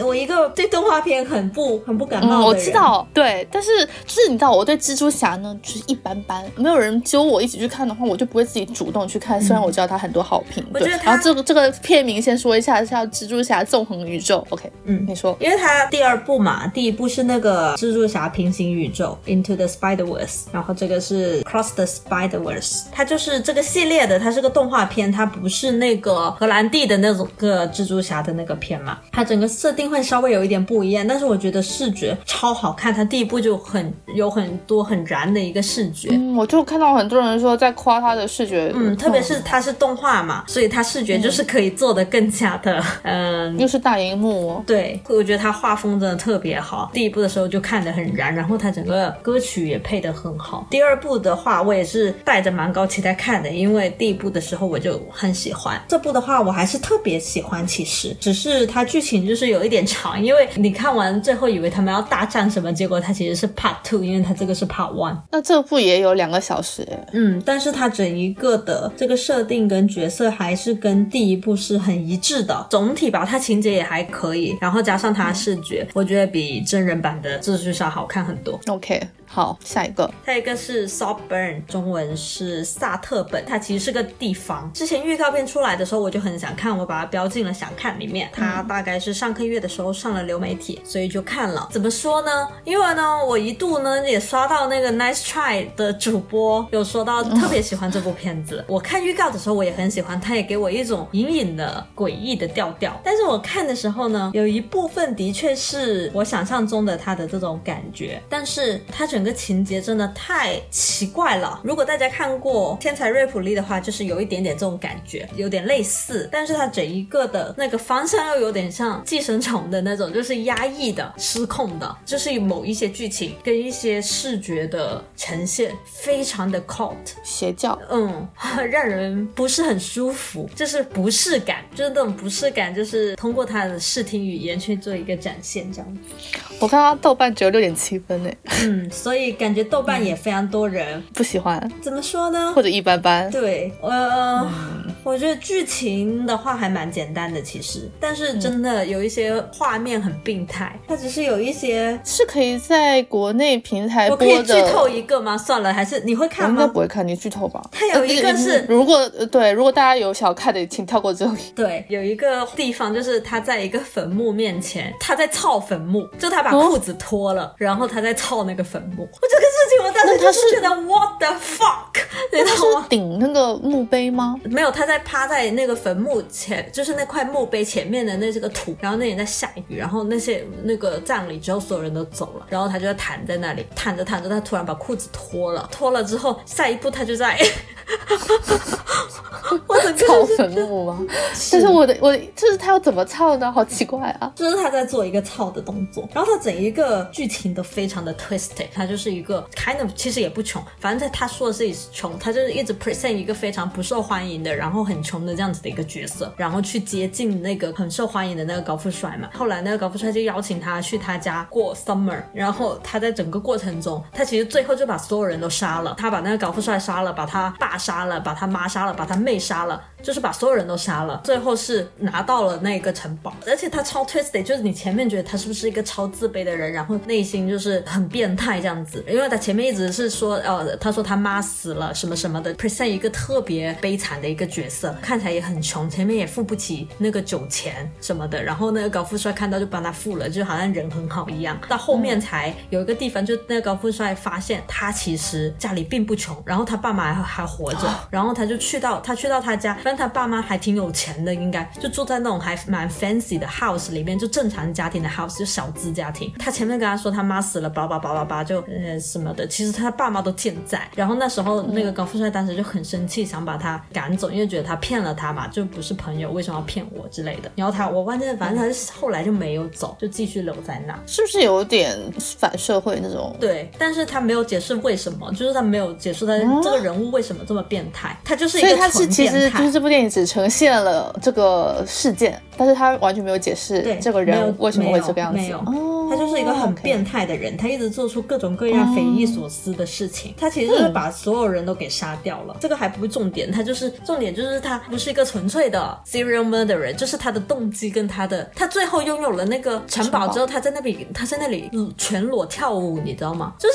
我一个对动画片很不很不感冒的我知道，对，但是就是你知道我对蜘蛛侠呢就是一般般，没有人揪我一起去看的话，我就不会自己主动去看。虽然我知道它很多好评，对。然后这个这个片名先说一下，叫《蜘蛛侠纵横宇宙》。OK，嗯，你说，因为它第二部嘛，第一部是那个蜘蛛侠平行宇宙 Into the Spider Verse，然后这个是 Cross the Spider Verse，它就是这个系列的，它是个动画片，它不是那个荷兰弟的那种个蜘蛛侠的那个片嘛，它整个设定会稍微有一点不一样，但是我觉得视觉超好看，它第一部就很有很多很燃的一个视觉，嗯，我就看到很多人说在夸它的视觉，嗯，特别是它是动画嘛，所以它视觉就是可以做的更加的，嗯，又是大荧幕，对，我觉得它画风真的特别好，第一部的时候就看得很燃，然后它整个歌曲也配得很好，第二部的话我也是带着蛮高期待看的，因为第一部的时候我就很喜欢，这部的话我还是特别喜欢，其实只是它剧情就是有一点长，因为你看完最后以为他们要大战什么，结果它其实是 Part Two，因为它这个是 Part One。那这部也有两个小时，嗯，但是它整一个的这个设定跟角色还是跟第一部是很一致的，总体吧，它情节也还可以，然后加上它视觉，我觉得比真人版的蜘蛛侠好看很多。OK。好，下一个，下一个是 Saltburn，中文是萨特本，它其实是个地方。之前预告片出来的时候，我就很想看，我把它标进了想看里面。它大概是上个月的时候上了流媒体，所以就看了。怎么说呢？因为呢，我一度呢也刷到那个 Nice Try 的主播有说到特别喜欢这部片子。(laughs) 我看预告的时候我也很喜欢，它也给我一种隐隐的诡异的调调。但是我看的时候呢，有一部分的确是我想象中的它的这种感觉，但是它整。整个情节真的太奇怪了。如果大家看过《天才瑞普利》的话，就是有一点点这种感觉，有点类似。但是它整一个的那个方向又有点像《寄生虫》的那种，就是压抑的、失控的，就是某一些剧情跟一些视觉的呈现，非常的 cult 邪教，嗯，让人不是很舒服，就是不适感，就是那种不适感，就是通过他的视听语言去做一个展现，这样子。我看到豆瓣只有六点七分呢，嗯。所以感觉豆瓣也非常多人不喜欢，怎么说呢？或者一般般。对，呃，我觉得剧情的话还蛮简单的，其实，但是真的有一些画面很病态。它只是有一些是可以在国内平台播的。我可以剧透一个吗？算了，还是你会看吗？应该不会看，你剧透吧。它有一个是，如果对，如果大家有想看的，请跳过这里。对，有一个地方就是他在一个坟墓面前，他在操坟墓，就他把裤子脱了，然后他在操那个坟墓。我这个事情，我当时就是觉得 what the fuck，那他是顶那个墓碑吗？没有，他在趴在那个坟墓前，就是那块墓碑前面的那这个土，然后那里在下雨，然后那些那个葬礼之后，所有人都走了，然后他就在躺在那里，躺着躺着，他突然把裤子脱了，脱了之后，下一步他就在。(laughs) 我的操坟墓吗？但是我的我就是他要怎么操呢？好奇怪啊！就是他在做一个操的动作，然后他整一个剧情都非常的 twisted，他就是一个 kind of 其实也不穷，反正在他说的自己是穷，他就是一直 present 一个非常不受欢迎的，然后很穷的这样子的一个角色，然后去接近那个很受欢迎的那个高富帅嘛。后来那个高富帅就邀请他去他家过 summer，然后他在整个过程中，他其实最后就把所有人都杀了，他把那个高富帅杀了，把他爸杀了，把他妈杀了，把他妹杀了。就是把所有人都杀了，最后是拿到了那个城堡，而且他超 twisted，就是你前面觉得他是不是一个超自卑的人，然后内心就是很变态这样子，因为他前面一直是说，呃，他说他妈死了什么什么的，present 一个特别悲惨的一个角色，看起来也很穷，前面也付不起那个酒钱什么的，然后那个高富帅看到就帮他付了，就好像人很好一样，到后面才有一个地方，就那个高富帅发现他其实家里并不穷，然后他爸妈还还活着，然后他就去到他去到他家。反正他爸妈还挺有钱的，应该就住在那种还蛮 fancy 的 house 里面，就正常家庭的 house，就小资家庭。他前面跟他说他妈死了，叭叭叭叭叭，就呃什么的。其实他爸妈都健在。然后那时候那个高富帅当时就很生气，想把他赶走，因为觉得他骗了他嘛，就不是朋友，为什么要骗我之类的。然后他我忘记，反正他后来就没有走，就继续留在那。是不是有点反社会那种？对，但是他没有解释为什么，就是他没有解释他这个人物为什么这么变态，他就是一个所以他是纯其实变态就是这部电影只呈现了这个事件，但是他完全没有解释对这个人为什么会这个样子。没有哦他就是一个很变态的人，他一直做出各种各样匪夷所思的事情。他其实就是把所有人都给杀掉了。这个还不是重点，他就是重点就是他不是一个纯粹的 serial murderer，就是他的动机跟他的他最后拥有了那个城堡之后，他在那里他在那里嗯全裸跳舞，你知道吗？就是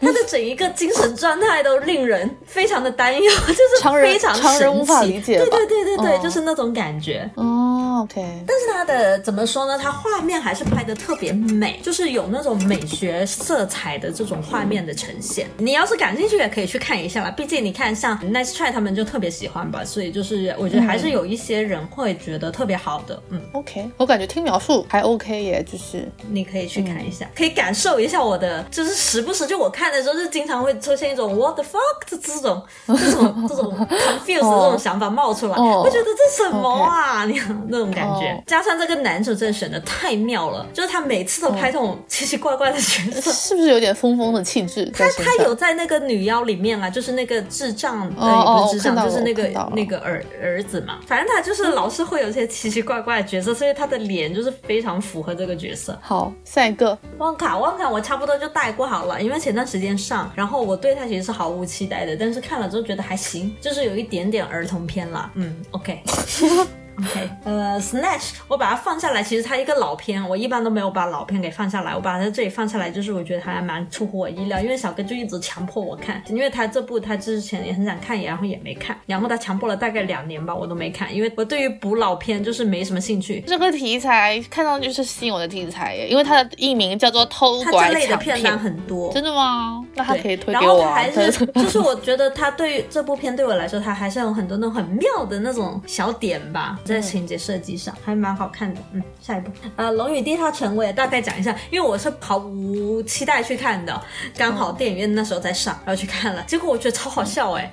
他的整一个精神状态都令人非常的担忧，就是 (laughs) 非常常人无法理解对对对对对，嗯就是那种感觉。哦，OK，但是它的怎么说呢？它画面还是拍的特别美，就是有那种美学色彩的这种画面的呈现。你要是感兴趣，也可以去看一下啦。毕竟你看，像 Nice Try 他们就特别喜欢吧，所以就是我觉得还是有一些人会觉得特别好的。嗯，OK，我感觉听描述还 OK 耶，就是你可以去看一下，可以感受一下我的，就是时不时就我看的时候，就经常会出现一种 What the fuck 这这种这种这种 (laughs) confuse 的这种想法冒出来，哦我觉得这什么啊？你 (laughs) 看那种感觉哦，加上这个男主真的选的太妙了，就是他每次都拍这种奇奇怪怪的角色。是不是有点疯疯的气质他？他有在那个女妖里面啊，就是那个智障，呃，哦也不是智障，就是那个那个儿儿子嘛。反正他就是老是会有一些奇奇怪怪的角色，所以他的脸就是非常符合这个角色。好，下一个旺卡，旺卡，我差不多就带过好了，因为前段时间上，然后我对他其实是毫无期待的，但是看了之后觉得还行，就是有一点点儿童片啦。嗯，OK。(laughs) OK，呃，Snatch，我把它放下来，其实它一个老片，我一般都没有把老片给放下来，我把它在这里放下来，就是我觉得它还蛮出乎我意料，因为小哥就一直强迫我看，因为他这部他之前也很想看，然后也没看，然后他强迫了大概两年吧，我都没看，因为我对于补老片就是没什么兴趣，这个题材看上去是吸引我的题材耶，因为它的艺名叫做偷它拐这类的片单很多，真的吗？那他可以推然给我啊。后还是，就是我觉得他对于这部片对我来说，它还是有很多那种很妙的那种小点吧，在情节设计上还蛮好看的。嗯，下一部，呃，《龙与地下城》我也大概讲一下，因为我是毫无期待去看的，刚好电影院那时候在上，(laughs) 然后去看了，结果我觉得超好笑哎、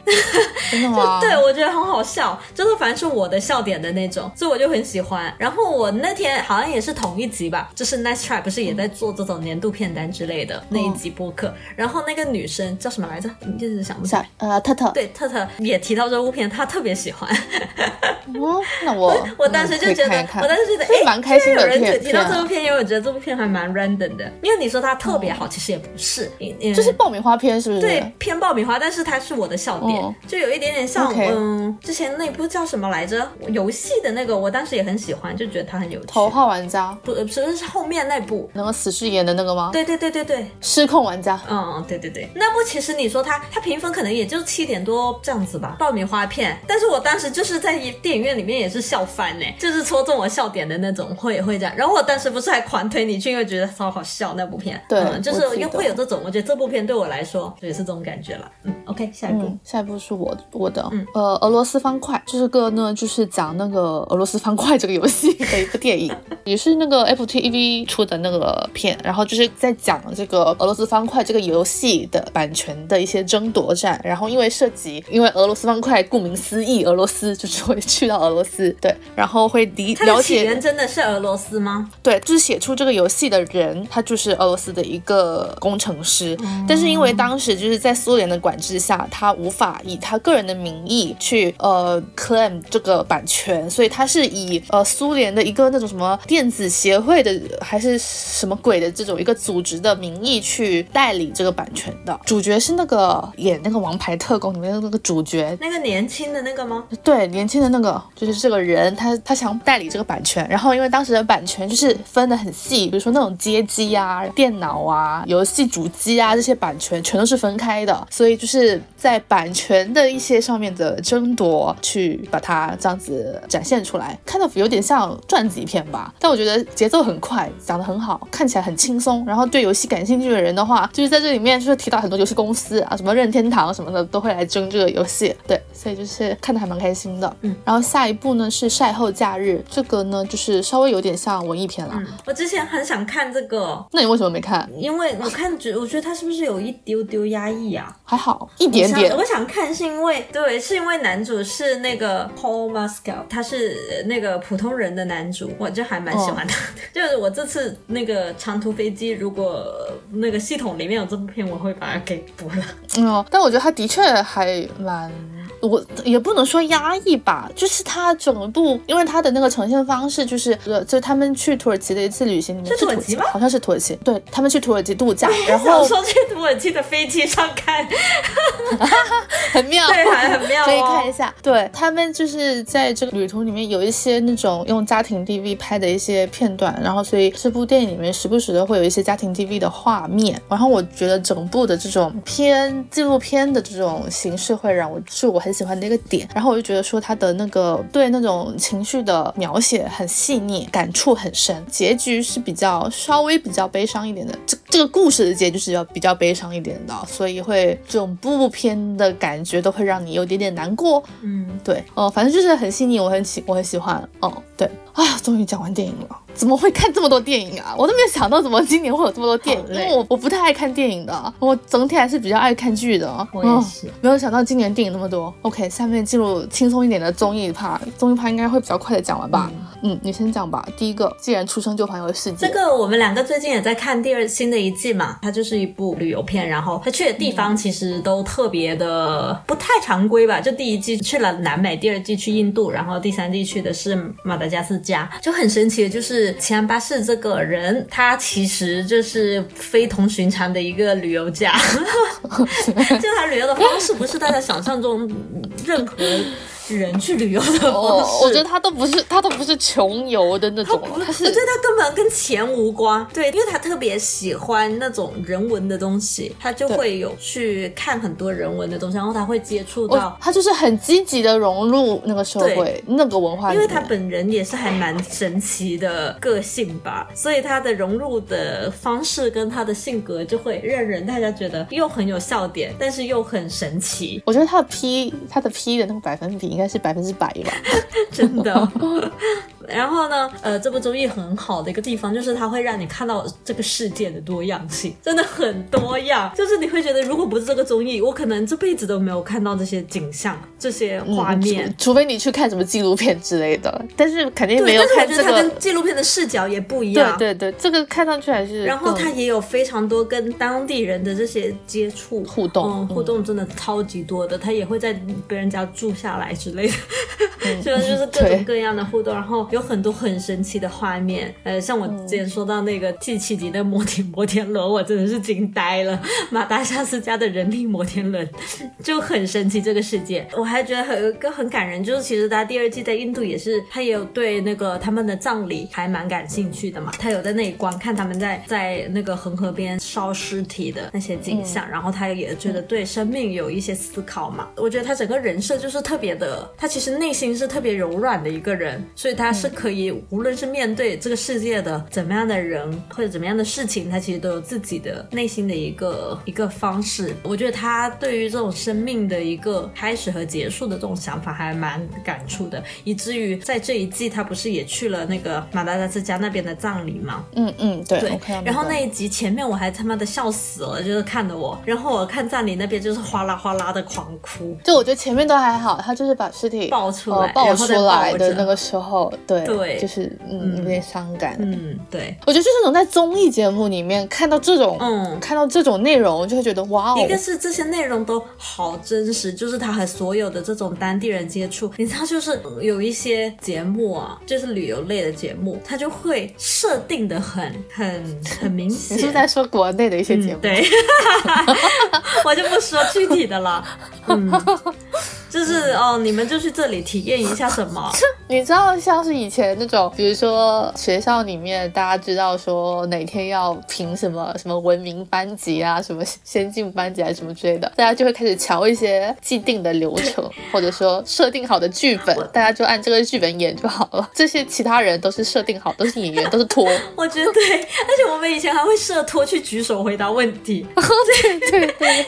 真的吗？(laughs) 对，我觉得很好笑，就是反正是我的笑点的那种，所以我就很喜欢。然后我那天好像也是同一集吧，就是 Nice Try 不是也在做这种年度片单之类的那一集播客，然后那个女生叫什么来着？你一直想不起来下。呃特特，对，特特也提到这部片，她特别喜欢。(laughs) 哦，那我我 (laughs) 我当时就觉得，我当时觉得，是哎，蛮开心的居然有人片提到这部片，因为我觉得这部片还蛮 random 的。因为你说它特别好，其实也不是，嗯就是爆米花片，是不是？对，偏爆米花，但是它是我的笑点，哦就有一点点像嗯，之前那部叫什么来着？游戏的那个，我当时也很喜欢，就觉得它很有趣。头号玩家，不呃不是是后面那部，那个死侍演的那个吗？对对对对对，失控玩家，嗯，对对对，那部其实你说它它评分可能也就七点多这样子吧，爆米花片。但是我当时就是在电影院里面也是笑翻呢，就是戳中我笑点的那种，会会这样。然后我当时不是还狂推你去，因为觉得超好笑那部片。对嗯，就是又会有这种，我觉得这部片对我来说也是这种感觉了。嗯，OK，下一部。嗯，下一部是我我的，呃，俄罗斯方块，这个呢就是讲那个俄罗斯方块这个游戏的一个电影，(laughs) 也是那个 FTV 出的那个片，然后就是在讲这个俄罗斯方块这个游戏的版权的一些争夺战，然后因为涉及，因为俄罗斯方块顾名思义，俄罗斯就是会去到俄罗斯，对，然后会理了解的起源真的是俄罗斯吗？对，就是写出这个游戏的人，他就是俄罗斯的一个工程师，但是因为当时就是在苏联的管制下，他无法以他个人的名义去呃 claim 这个版权，所以他是以呃苏联的一个那种什么电子协会的还是什么鬼的这种一个组织的名义去代理这个版权的。主角是那个演那个《王牌特工》里面的那个主角，那个年轻的那个吗？对，年轻的那个就是这个人，他他想代理这个版权，然后因为当时的版权就是分的很细，比如说那种街机啊、电脑啊、游戏主机啊这些版权全都是分开的，所以就是在版权的一些上面的争夺，去把它这样子展现出来，看到有点像传记片吧，但我觉得节奏很快，讲得很好，看起来很轻松，然后对游戏感兴趣的人的话，就是在这里面就是提到很多游戏公司啊，什么任天堂什么的都会来争这个游戏。对，所以就是看的还蛮开心的。嗯，然后下一步呢是晒后假日，这个呢就是稍微有点像文艺片了。我之前很想看这个，那你为什么没看？因为我看觉，我觉得它是不是有一丢丢压抑啊？还好，一点点。我想看是因为，对，是因为男主是那个 Paul Mescal，他是那个普通人的男主，我就还蛮喜欢他的。(laughs) 就是我这次那个长途飞机，如果那个系统里面有这部片，我会把它给补了。嗯，但我觉得他的确还蛮。我也不能说压抑吧，就是它整部，因为它的那个呈现方式就是，呃，就他们去土耳其的一次旅行里面，是土耳其吗？好像是土耳其，对他们去土耳其度假，(laughs) 然后说去土耳其的飞机上看，(laughs) 很妙，对，还很妙，可以看一下。对他们就是在这个旅途里面有一些那种用家庭 DV 拍的一些片段，然后所以这部电影里面时不时的会有一些家庭 DV 的画面，然后我觉得整部的这种偏纪录片的这种形式会让我是我很。喜欢的一个点，然后我就觉得说他的那个对那种情绪的描写很细腻，感触很深。结局是比较稍微比较悲伤一点的，这这个故事的结局是要比较悲伤一点的，所以会这种部片的感觉都会让你有点点难过。嗯，对，哦，反正就是很细腻，我很喜我很喜欢。哦，对，啊，终于讲完电影了。怎么会看这么多电影啊？我都没有想到怎么今年会有这么多电影，因为我我不太爱看电影的，我整体还是比较爱看剧的。我也是，没有想到今年电影那么多。OK，下面进入轻松一点的综艺趴，综艺趴应该会比较快的讲完吧？嗯，你先讲吧。第一个，既然出生就环游世界，这个我们两个最近也在看第二新的一季嘛，它就是一部旅游片，然后他去的地方其实都特别的不太常规吧？就第一季去了南美，第二季去印度，然后第三季去的是马达加斯加，就很神奇的就是。是奇安巴士这个人，他其实就是非同寻常的一个旅游家，(laughs) (laughs) 就他旅游的方式不是大家想象中任何。人去旅游的方式，我觉得他都不是，他都不是穷游的那种，他是，我觉得他根本跟钱无关，对，因为他特别喜欢那种人文的东西，他就会有去看很多人文的东西，然后他会接触到，他就是很积极的融入那个社会，那个文化，因为他本人也是还蛮神奇的个性吧，所以他的融入的方式跟他的性格就会让人大家觉得又很有笑点，但是又很神奇。我觉得他的 P，他的 P 的那个百分比应该。是百分之百吧，(laughs) 真的。(laughs) 然后呢，呃，这部综艺很好的一个地方就是它会让你看到这个世界的多样性，真的很多样。就是你会觉得，如果不是这个综艺，我可能这辈子都没有看到这些景象、这些画面，除非你去看什么纪录片之类的。但是肯定没有看这个。它跟纪录片的视角也不一样。对对对，这个看上去还是。然后它也有非常多跟当地人的这些接触互动，嗯互动真的超级多的。他也会在别人家住下来之类的，(laughs) 就就是各种各样的互动。然后有很多很。神奇的画面，呃，像我之前说到那个第七集的摩天摩天轮，我真的是惊呆了。马达加斯加的人力摩天轮就很神奇，这个世界。我还觉得有一个很感人，就是其实他第二季在印度也是，他也有对那个他们的葬礼还蛮感兴趣的嘛。他有在那里观看他们在在那个恒河边烧尸体的那些景象，然后他也觉得对生命有一些思考嘛。我觉得他整个人设就是特别的，他其实内心是特别柔软的一个人，所以他是可以。无论是面对这个世界的怎么样的人或者怎么样的事情，他其实都有自己的内心的一个一个方式。我觉得他对于这种生命的一个开始和结束的这种想法还蛮感触的，以至于在这一季他不是也去了那个马达加斯加那边的葬礼吗？嗯嗯，对。对。然后那一集前面我还他妈的笑死了，就是看的我。然后我看葬礼那边就是哗啦哗啦的狂哭。就我觉得前面都还好，他就是把尸体抱出来，抱出来的那个时候，对对，就是。嗯，有点伤感。嗯，对，我觉得就是能在综艺节目里面看到这种，嗯，看到这种内容，就会觉得哇哦。一个是这些内容都好真实，就是他和所有的这种当地人接触。你知道，就是有一些节目啊，就是旅游类的节目，他就会设定的很很很明显。(laughs) 你是在说国内的一些节目？对，(laughs) (laughs) 我就不说具体的了。嗯。就是哦，你们就去这里体验一下什么？(laughs) 你知道，像是以前那种，比如说学校里面，大家知道说哪天要评什么什么文明班级啊，什么先进班级啊，什么之类的，(laughs) 大家就会开始瞧一些既定的流程，(laughs) 或者说设定好的剧本，大家就按这个剧本演就好了。这些其他人都是设定好，都是演员，都是托。我觉得对，而且我们以前还会设托去举手回答问题。对对对。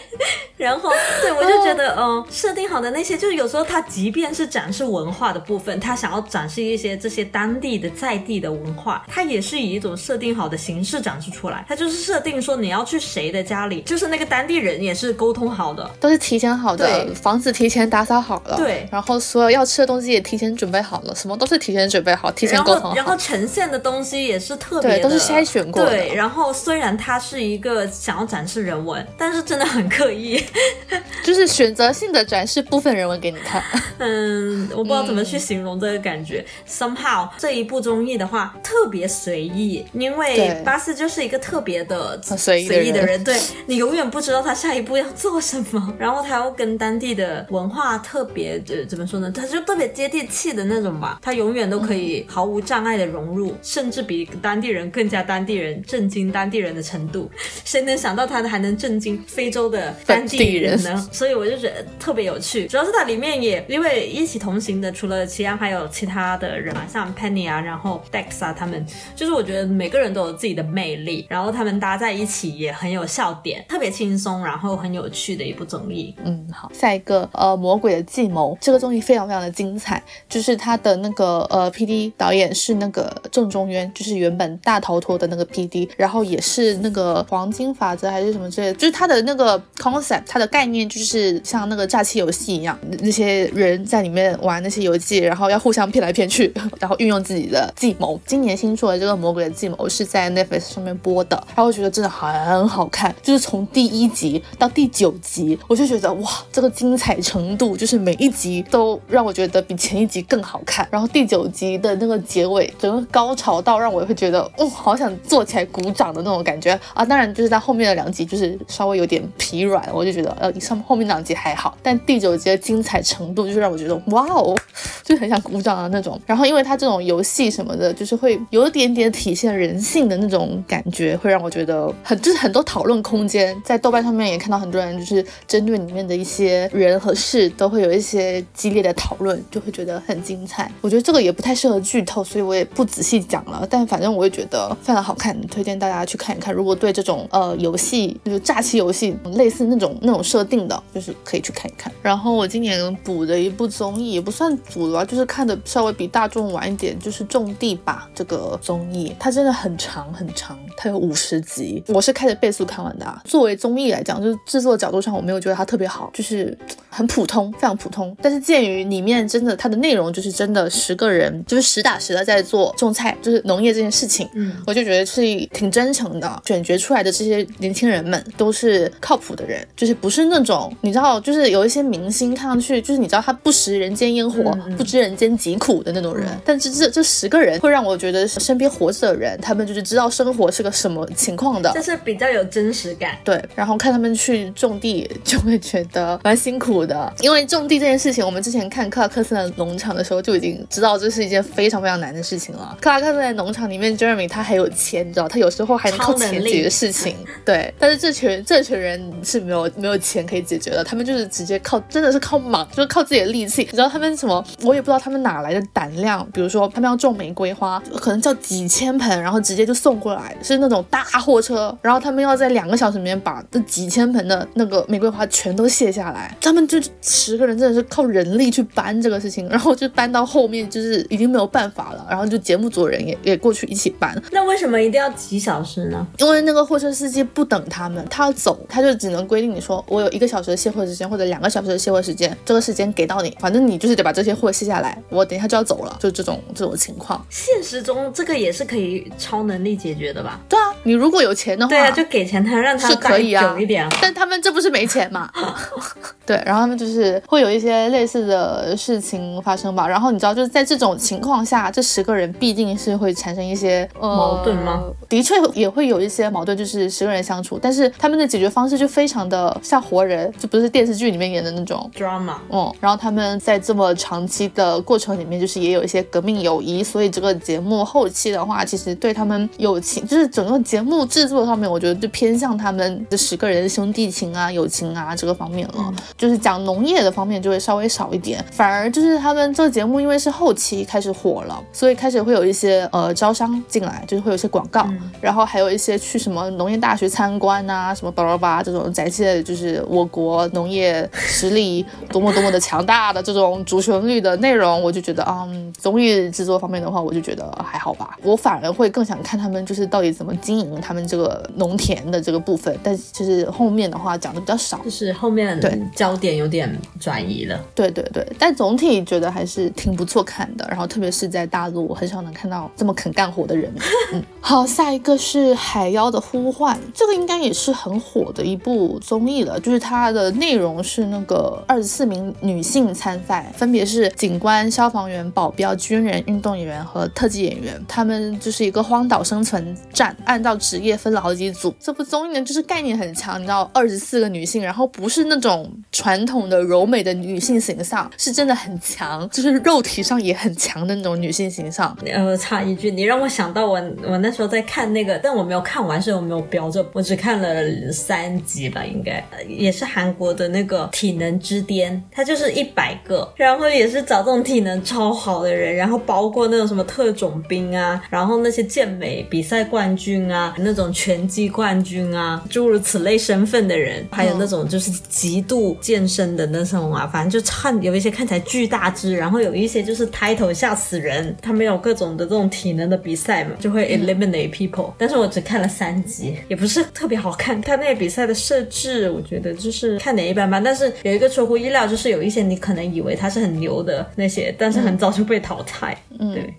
然后，对我就觉得，嗯，设定好的那些，就是有时候他即便是展示文化的部分，他想要展示一些这些当地的在地的文化，他也是以一种设定好的形式展示出来。他就是设定说你要去谁的家里，就是那个当地人也是沟通好的，都是提前好的，对房子提前打扫好了，对然后所有要吃的东西也提前准备好了，什么都是提前准备好，提前然沟通好。后然后呈现的东西也是特别的，对都是筛选过的对，然后虽然他是一个想要展示人文，但是真的很刻意。(laughs) 就是选择性的展示部分人文给你看。(laughs) 嗯，我不知道怎么去形容这个感觉。Somehow 这一部综艺的话特别随意，因为巴斯就是一个特别的很随意的人的人，对你永远不知道他下一步要做什么，(laughs) 然后他要跟当地的文化特别呃怎么说呢？他就特别接地气的那种吧，他永远都可以毫无障碍的融入，甚至比当地人更加当地人，震惊当地人的程度。(laughs) 谁能想到他还能震惊非洲的当地人呢？所以我就觉得特别有趣，主要是它里面也因为一起同行的，除了齐安还有其他的人嘛，像 Penny 啊，然后 Dex 啊，他们就是我觉得每个人都有自己的魅力，然后他们搭在一起也很有笑点，特别轻松，然后很有趣的一部综艺。嗯，好，下一个呃，魔鬼的计谋这个综艺非常非常的精彩，就是它的那个呃 P D 导演是那个郑中渊，就是原本大逃脱的那个 P D，然后也是那个黄金法则还是什么之类的，就是它的那个 concept，它的概念就是像那个诈欺游戏一样，那些人在里面玩那些游戏，然后要互相骗来骗去，(laughs) 然后运用自己的计谋。今年新出的这个魔鬼的计谋是在 Netflix 上面播的，然后我觉得真的很好看，就是从第一集到第九集，我就觉得哇，这个精彩程度就是每一集都让我觉得比前一集更好看。然后第九集的那个结尾，整个高潮到让我会觉得，哦，好想坐起来鼓掌的那种感觉啊！当然就是在后面的两集就是稍微有点疲软，我就觉得呃，上后面两集还好，但第九集的精精彩程度就是让我觉得哇哦，(laughs) 就很想鼓掌的那种。然后因为它这种游戏什么的，就是会有一点点体现人性的那种感觉，会让我觉得很就是很多讨论空间。在豆瓣上面也看到很多人就是针对里面的一些人和事都会有一些激烈的讨论，就会觉得很精彩。我觉得这个也不太适合剧透，所以我也不仔细讲了。但反正我也觉得非常好看，推荐大家去看一看。如果对这种呃游戏就是诈欺游戏类似那种那种设定的，就是可以去看一看。然后我今年补的一部综艺也不算补了吧，就是看的稍微比大众晚一点，就是《种地吧》这个综艺，它真的很长很长，它有五十集，我是开着倍速看完的、啊。作为综艺来讲，就是制作角度上我没有觉得它特别好，就是很普通，非常普通。但是鉴于里面真的它的内容就是真的十个人就是实打实的在做种菜，就是农业这件事情，嗯，我就觉得是挺真诚的。选角出来的这些年轻人们都是靠谱的人，就是不是那种你知道，就是有一些明星看上去就是你知道他不食人间烟火，不知人间疾苦的那种人。但是这这十个人会让我觉得身边活着的人，他们就是知道生活是个什么情况的。就是比较有真实感。对，然后看他们去种地，就会觉得蛮辛苦的。因为种地这件事情，我们之前看克拉克森的农场的时候就已经知道这是一件非常非常难的事情了。克拉克森的农场里面，Jeremy 他还有钱，你知道，他有时候还能靠钱解决事情。对，但是这群这群人是没有没有钱可以解决的，他们就是直接靠，真的是靠莽，(laughs) 就是靠自己的力气。你知道他们什么？我也不知道他们哪来的胆量。比如说他们要种玫瑰花，可能叫几千盆，然后直接就送过来，是那种大货车，然后他们要在两个小时里面把这几千盆的那个玫瑰花全都卸下来。他们就十个人真的是靠人力去搬这个事情，然后就搬到后面就是已经没有办法了，然后就节目组人也也过去一起搬。那为什么一定要几小时呢？因为那个货车司机不等他们，他要走，他就只能规定你说我有一个小时的卸货时间或者两个小时的卸货时间，这个时间给到你，反正你就是得把这些货卸下来，我等一下就要走了，就这种这种情况。现实中这个也是可以超能力解决的吧？对啊，你如果有钱的话，对啊，就给钱他，让他是可以啊久一点啊。但他们这不是没钱嘛？(laughs) 对，然后他们就是会有一些类似的事情发生吧。然后你知道，就是在这种情况下，这十个人必定是会产生一些、呃、矛盾吗？的确也会有一些矛盾，就是十个人相处，但是他们的解决方式就非常的像活人，就不是电视剧里面演的那种。drama。嗯，然后他们在这么长期的过程里面，就是也有一些革命友谊，所以这个节目后期的话，其实对他们友情，就是整个节目制作上面，我觉得就偏向他们这十个人的兄弟情啊、友情啊这个方面了。就是讲农业的方面就会稍微少一点，反而就是他们这个节目因为是后期开始火了，所以开始会有一些呃招商进来，就是会有一些广告，然后还有一些去什么农业大学参观啊，什么巴拉巴这种展现就是我国农业实力多么多么的强大的这种主旋律的内容，我就觉得嗯，综艺制作方面的话，我就觉得还好吧。我反而会更想看他们就是到底怎么经营他们这个农田的这个部分，但就是后面的话讲的比较少，就是后面对焦点有点转移了。对对对，但总体觉得还是挺不错看的。然后特别是在大陆，我很少能看到这么肯干活的人。(laughs) 嗯，好，下一个是《海妖的呼唤》，这个应该也是很火的一部综艺了。就是它的内容是那个二十四名女性参赛，分别是警官、消防员、保镖、军人、运动员和特技演员。他们就是一个荒岛生存战，按照职业分了好几组。这部综艺呢，就是概念很强，你知道，二十四个女性，然后不是那种传统的柔美的女性形象，是真的很强，就是肉体上也很强的那种女性形象。呃，插一句，你让我想到我我那时候在看那个，但我没有看完，所以我没有标着，我只看了三集吧，应该也是韩国的那个体能之巅，它就是一百个，然后也是找这种体能超好的人，然后包括那种什么特种兵啊，然后那些健美比赛冠军啊，那种拳击冠军啊，诸如此类身份的人，还有那种就是极度健身的那种啊，反正就看有一些看起来巨大只，然后有一些就是抬头吓死人，他们有各种的这种体能的比赛嘛，就会 eliminate people，、但是我只看了三集，也不是特别好看。他那个比赛的设置，我觉得就是看点一般般，但是有一个出乎意料，就是有一些你可能以为他是很牛的那些，但是很早就被淘汰。嗯，对。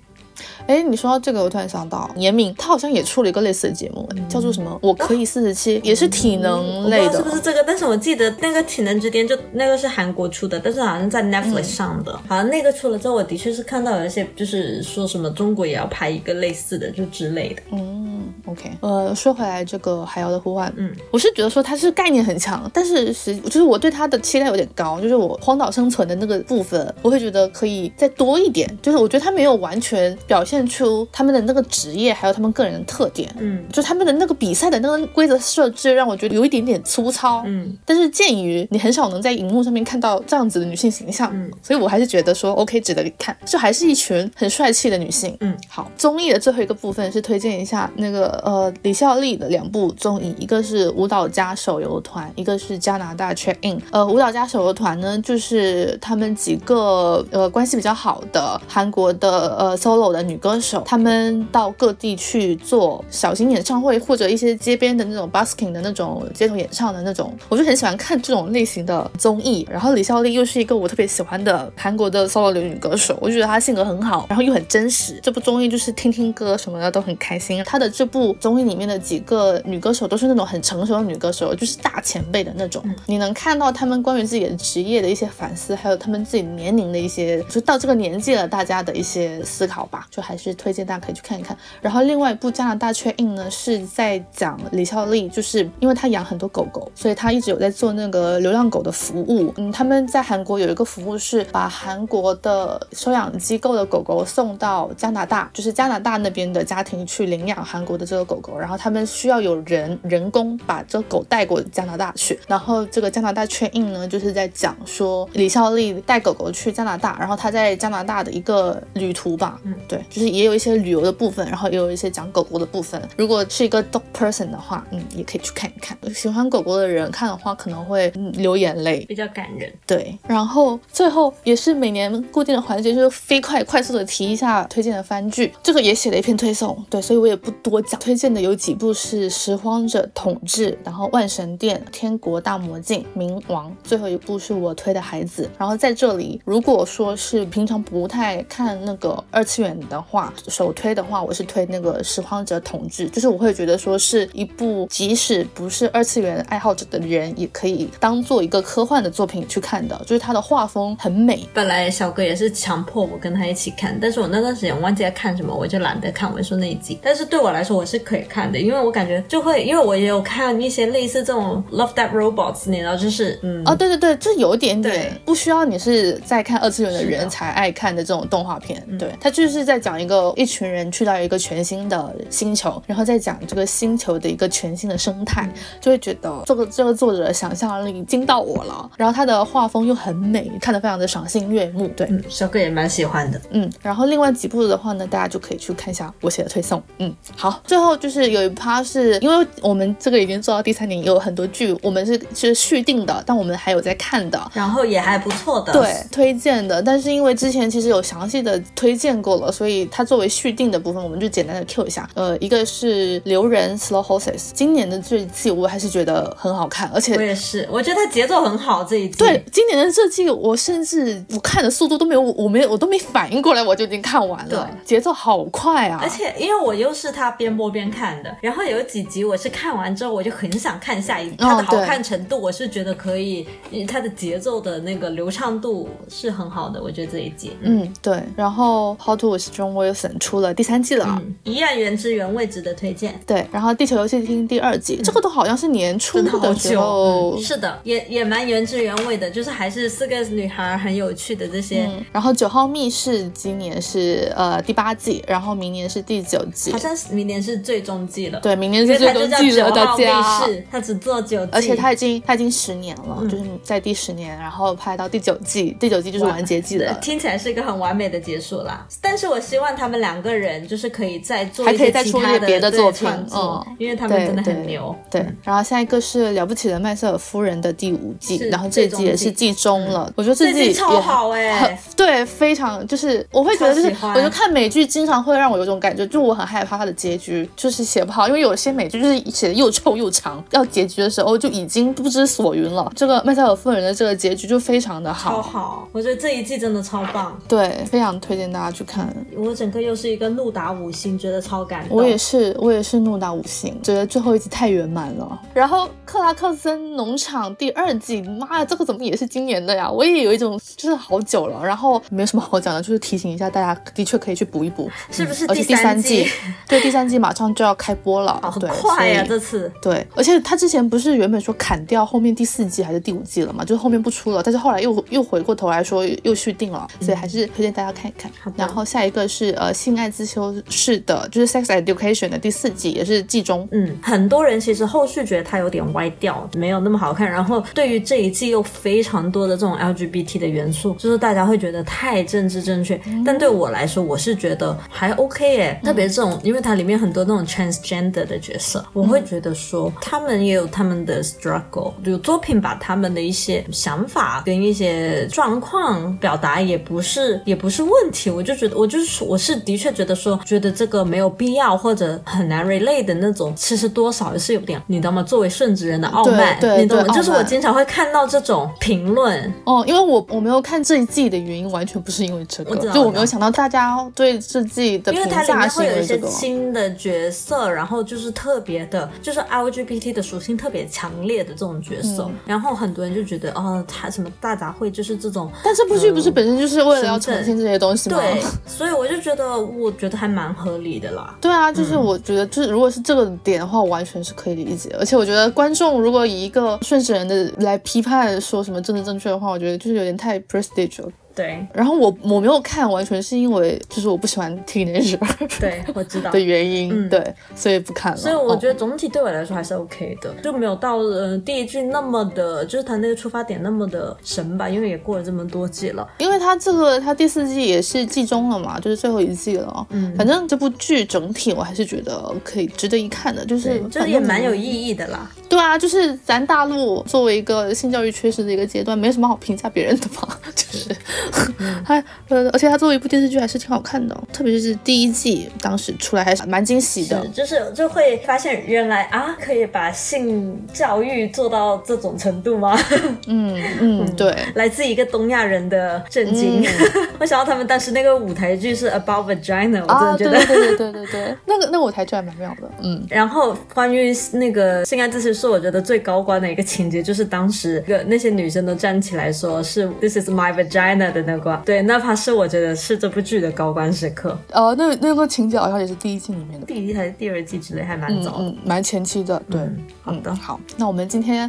哎，你说到这个，我突然想到，严敏他好像也出了一个类似的节目，叫做什么？我可以四十七，也是体能类的，是不是这个？但是我记得那个体能之巅就那个是韩国出的，但是好像在 Netflix 上的。好像那个出了之后，我的确是看到有一些就是说什么中国也要拍一个类似的，就之类的。嗯，OK。呃，说回来这个海妖的呼唤，嗯，我是觉得说它是概念很强，但是实就是我对它的期待有点高，就是我荒岛生存的那个部分，我会觉得可以再多一点，就是我觉得它没有完全表现。现出他们的那个职业，还有他们个人的特点，嗯，就他们的那个比赛的那个规则设置，让我觉得有一点点粗糙，嗯。但是鉴于你很少能在荧幕上面看到这样子的女性形象，嗯，所以我还是觉得说 OK 值得看，就还是一群很帅气的女性，嗯。好，综艺的最后一个部分是推荐一下那个呃李孝利的两部综艺，一个是舞蹈家手游团，一个是加拿大 Check In。呃，舞蹈家手游团呢，就是他们几个呃关系比较好的韩国的呃 solo 的女。歌手他们到各地去做小型演唱会，或者一些街边的那种 busking 的那种街头演唱的那种，我就很喜欢看这种类型的综艺。然后李孝利又是一个我特别喜欢的韩国的 solo 女歌手，我就觉得她性格很好，然后又很真实。这部综艺就是听听歌什么的都很开心。她的这部综艺里面的几个女歌手都是那种很成熟的女歌手，就是大前辈的那种。你能看到他们关于自己的职业的一些反思，还有他们自己年龄的一些，就到这个年纪了大家的一些思考吧，就还。还是推荐大家可以去看一看。然后另外一部加拿大确印呢，是在讲李孝利，就是因为他养很多狗狗，所以他一直有在做那个流浪狗的服务。嗯，他们在韩国有一个服务是把韩国的收养机构的狗狗送到加拿大，就是加拿大那边的家庭去领养韩国的这个狗狗，然后他们需要有人人工把这狗带过加拿大去。然后这个加拿大确印呢，就是在讲说李孝利带狗狗去加拿大，然后他在加拿大的一个旅途吧，嗯，对，就是。也有一些旅游的部分，然后也有一些讲狗狗的部分。如果是一个 dog person 的话，嗯，也可以去看一看。喜欢狗狗的人看的话，可能会流眼泪，比较感人。对，然后最后也是每年固定的环节，就是飞快快速的提一下推荐的番剧。这个也写了一篇推送，对，所以我也不多讲。推荐的有几部是《拾荒者统治》，然后《万神殿》、《天国大魔镜》、《冥王》，最后一部是我推的孩子。然后在这里，如果说是平常不太看那个二次元的。话首推的话，我是推那个《拾荒者统治》，就是我会觉得说是一部即使不是二次元爱好者的人也可以当做一个科幻的作品去看的，就是它的画风很美。本来小哥也是强迫我跟他一起看，但是我那段时间忘记在看什么，我就懒得看。我说那一集，但是对我来说，我是可以看的，因为我感觉就会，因为我也有看一些类似这种 Love That Robots，你知道，就是嗯，哦，对对对，就有一点点不需要你是在看二次元的人才爱看的这种动画片。对，它就是在讲一个一群人去到一个全新的星球，然后再讲这个星球的一个全新的生态，就会觉得这个这个作者的想象力惊到我了。然后他的画风又很美，看得非常的赏心悦目。对，嗯，小哥也蛮喜欢的。嗯，然后另外几部的话呢，大家就可以去看一下我写的推送。嗯，好，最后就是有一趴是因为我们这个已经做到第三年，有很多剧我们是是续订的，但我们还有在看的。然后也还不错的，对，推荐的，但是因为之前其实有详细的推荐过了，所以它作为续订的部分，我们就简单的 Q 一下。呃，一个是《留人 Slow Horses》，今年的这一季我还是觉得很好看，而且我也是，我觉得它节奏很好这一季。对，今年的这季，我甚至我看的速度都没有，我没有，我都没反应过来，我就已经看完了，节奏好快啊！而且因为我又是他边播边看的，然后有几集我是看完之后我就很想看下一集，它的好看程度我是觉得可以，它的节奏的那个流畅度是很好的，我觉得这一集。嗯，对。然后《How to with John Wilson》出了第三季了，嗯，一样原汁原味值得推荐。对，然后《地球游戏厅》第二季，这个都好像是年初的时候，是的，也也蛮原汁原味的，就是还是四个女孩很有趣的这些。然后《九号密室》今年是呃第八季，然后明年是第九季，好像是明年是最终季了。对，明年是最终季了，大家。他只做九季，而且他已经他已经十年了，就是在第十年，然后拍到第九季，第九季就是完结季了。听起来是一个很完美的结束啦。但是我希望他们两个人就是可以再做还可以再出一些别的作品，嗯，因为他们真的很牛。对，然后下一个是了不起的麦瑟尔夫人的第五季，然后这季也是季中了。我觉得这季超好哎，对，非常就是我会觉得就是，我就看美剧经常会让我有种感觉，就我很害怕它的结局就是写不好，因为有些美剧就是写的又臭又长，要结局的时候就已经不知所云了。这个麦瑟尔夫人的这个结局就非常的好，超好，我觉得这一季真的超棒，对，非常推荐大家去看。我整个又是一个怒打五星，觉得超感动。我也是，我也是怒打五星，觉得最后一集太圆满了。然后克拉克森农场第二季，妈呀，这个怎么也是今年的呀？我也有一种就是好久了，然后没有什么好讲的，就是提醒一下大家，的确可以去补一补，是不是？而且第三季，(laughs) 对，第三季马上就要开播了，好快呀，这次。对，而且他之前不是原本说砍掉后面第四季还是第五季了嘛，就是后面不出了，但是后来又又回过头来说又续订了，所以还是推荐大家看一看。然后下一个是呃性爱自修室的，就是 Sex Education 的第四季，也是季中。嗯，很多人其实后续觉得它有点歪掉，没有那么好看。然后对于这一季又非常多的这种 LGBT 的元素，就是大家会觉得太政治正确。但对我来说，我是觉得还 OK 耶。特别这种，因为它里面很多那种 transgender 的角色，我会觉得说他们也有他们的 struggle，有作品把他们的一些想法跟一些状况表达，也不是也不是问题。我就觉得，我就是我是的确觉得说，觉得这个没有必要或者很难 relate 的那种，其实多少也是有点，你知道吗？作为顺直人的傲慢，你懂吗？就是我经常会看到这种评论。哦，因为我我没有看这一季的原因，完全不是因为这个，就我没有想到大家对这季的评价是因为这个。新的角色，然后就是特别的，就是 LGBT 的属性特别强烈的这种角色，然后很多人就觉得哦，他什么大杂烩就是这种。但这部剧不是本身就是为了要呈现这些东西吗？对，所以我就觉得，我觉得还蛮合理的啦。对啊，就是我觉得，就是如果是这个点的话，我完全是可以理解。而且我觉得观众如果以一个顺势人的来批判说什么政治正确的话，我觉得就是有点太 prestige 了。对，然后我我没有看，完全是因为就是我不喜欢 teenager，对 (laughs) 我知道的原因，对，所以不看了。所以我觉得总体对我来说还是 OK 的，就没有到呃第一季那么的，就是他那个出发点那么的神吧，因为也过了这么多季了。因为他这个他第四季也是季中了嘛，就是最后一季了。嗯，反正这部剧整体我还是觉得可以值得一看的，就是这也蛮有意义的啦。对啊，就是咱大陆作为一个性教育缺失的一个阶段，没什么好评价别人的吧，(laughs) 就是。(laughs) 他呃，而且他作为一部电视剧还是挺好看的，特别是第一季当时出来还是蛮惊喜的，就是就会发现原来啊可以把性教育做到这种程度吗？(laughs) 嗯嗯，对，来自一个东亚人的震惊。(laughs) 我想到他们当时那个舞台剧是 About Vagina，我真的觉得对对对对对对，那个那个舞台剧还蛮妙的。嗯，然后关于那个性爱自习是我觉得最高光的一个情节，就是当时个那些女生都站起来说是 This is my vagina 的那个，对，那怕是我觉得是这部剧的高光时刻。呃，那那个情节好像也是第一季里面的，第一还是第二季之类，还蛮早的。嗯，蛮前期的。对，好的，好，那我们今天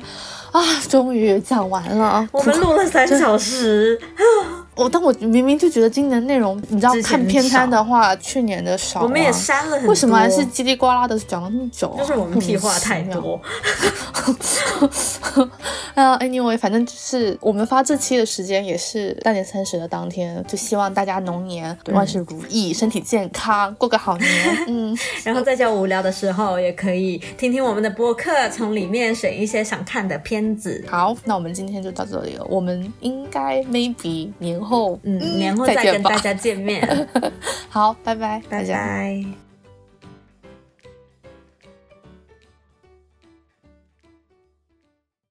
啊，终于讲完了。我们录了三小时。我但我明明就觉得今年内容，你知道看片单的话，去年的少。我们也删了很多。为什么还是叽里呱啦的讲了那么久？就是我们屁话太多。(laughs) 啊，anyway，反正就是我们发这期的时间也是大年三十的当天，就希望大家龙年万事如意，身体健康，过个好年。(laughs) 嗯，然后在家无聊的时候也可以听听我们的播客，从里面选一些想看的片子。好，那我们今天就到这里了。我们应该 maybe 年。后，嗯，年后再跟大家见面。(laughs) 好，拜拜，拜拜。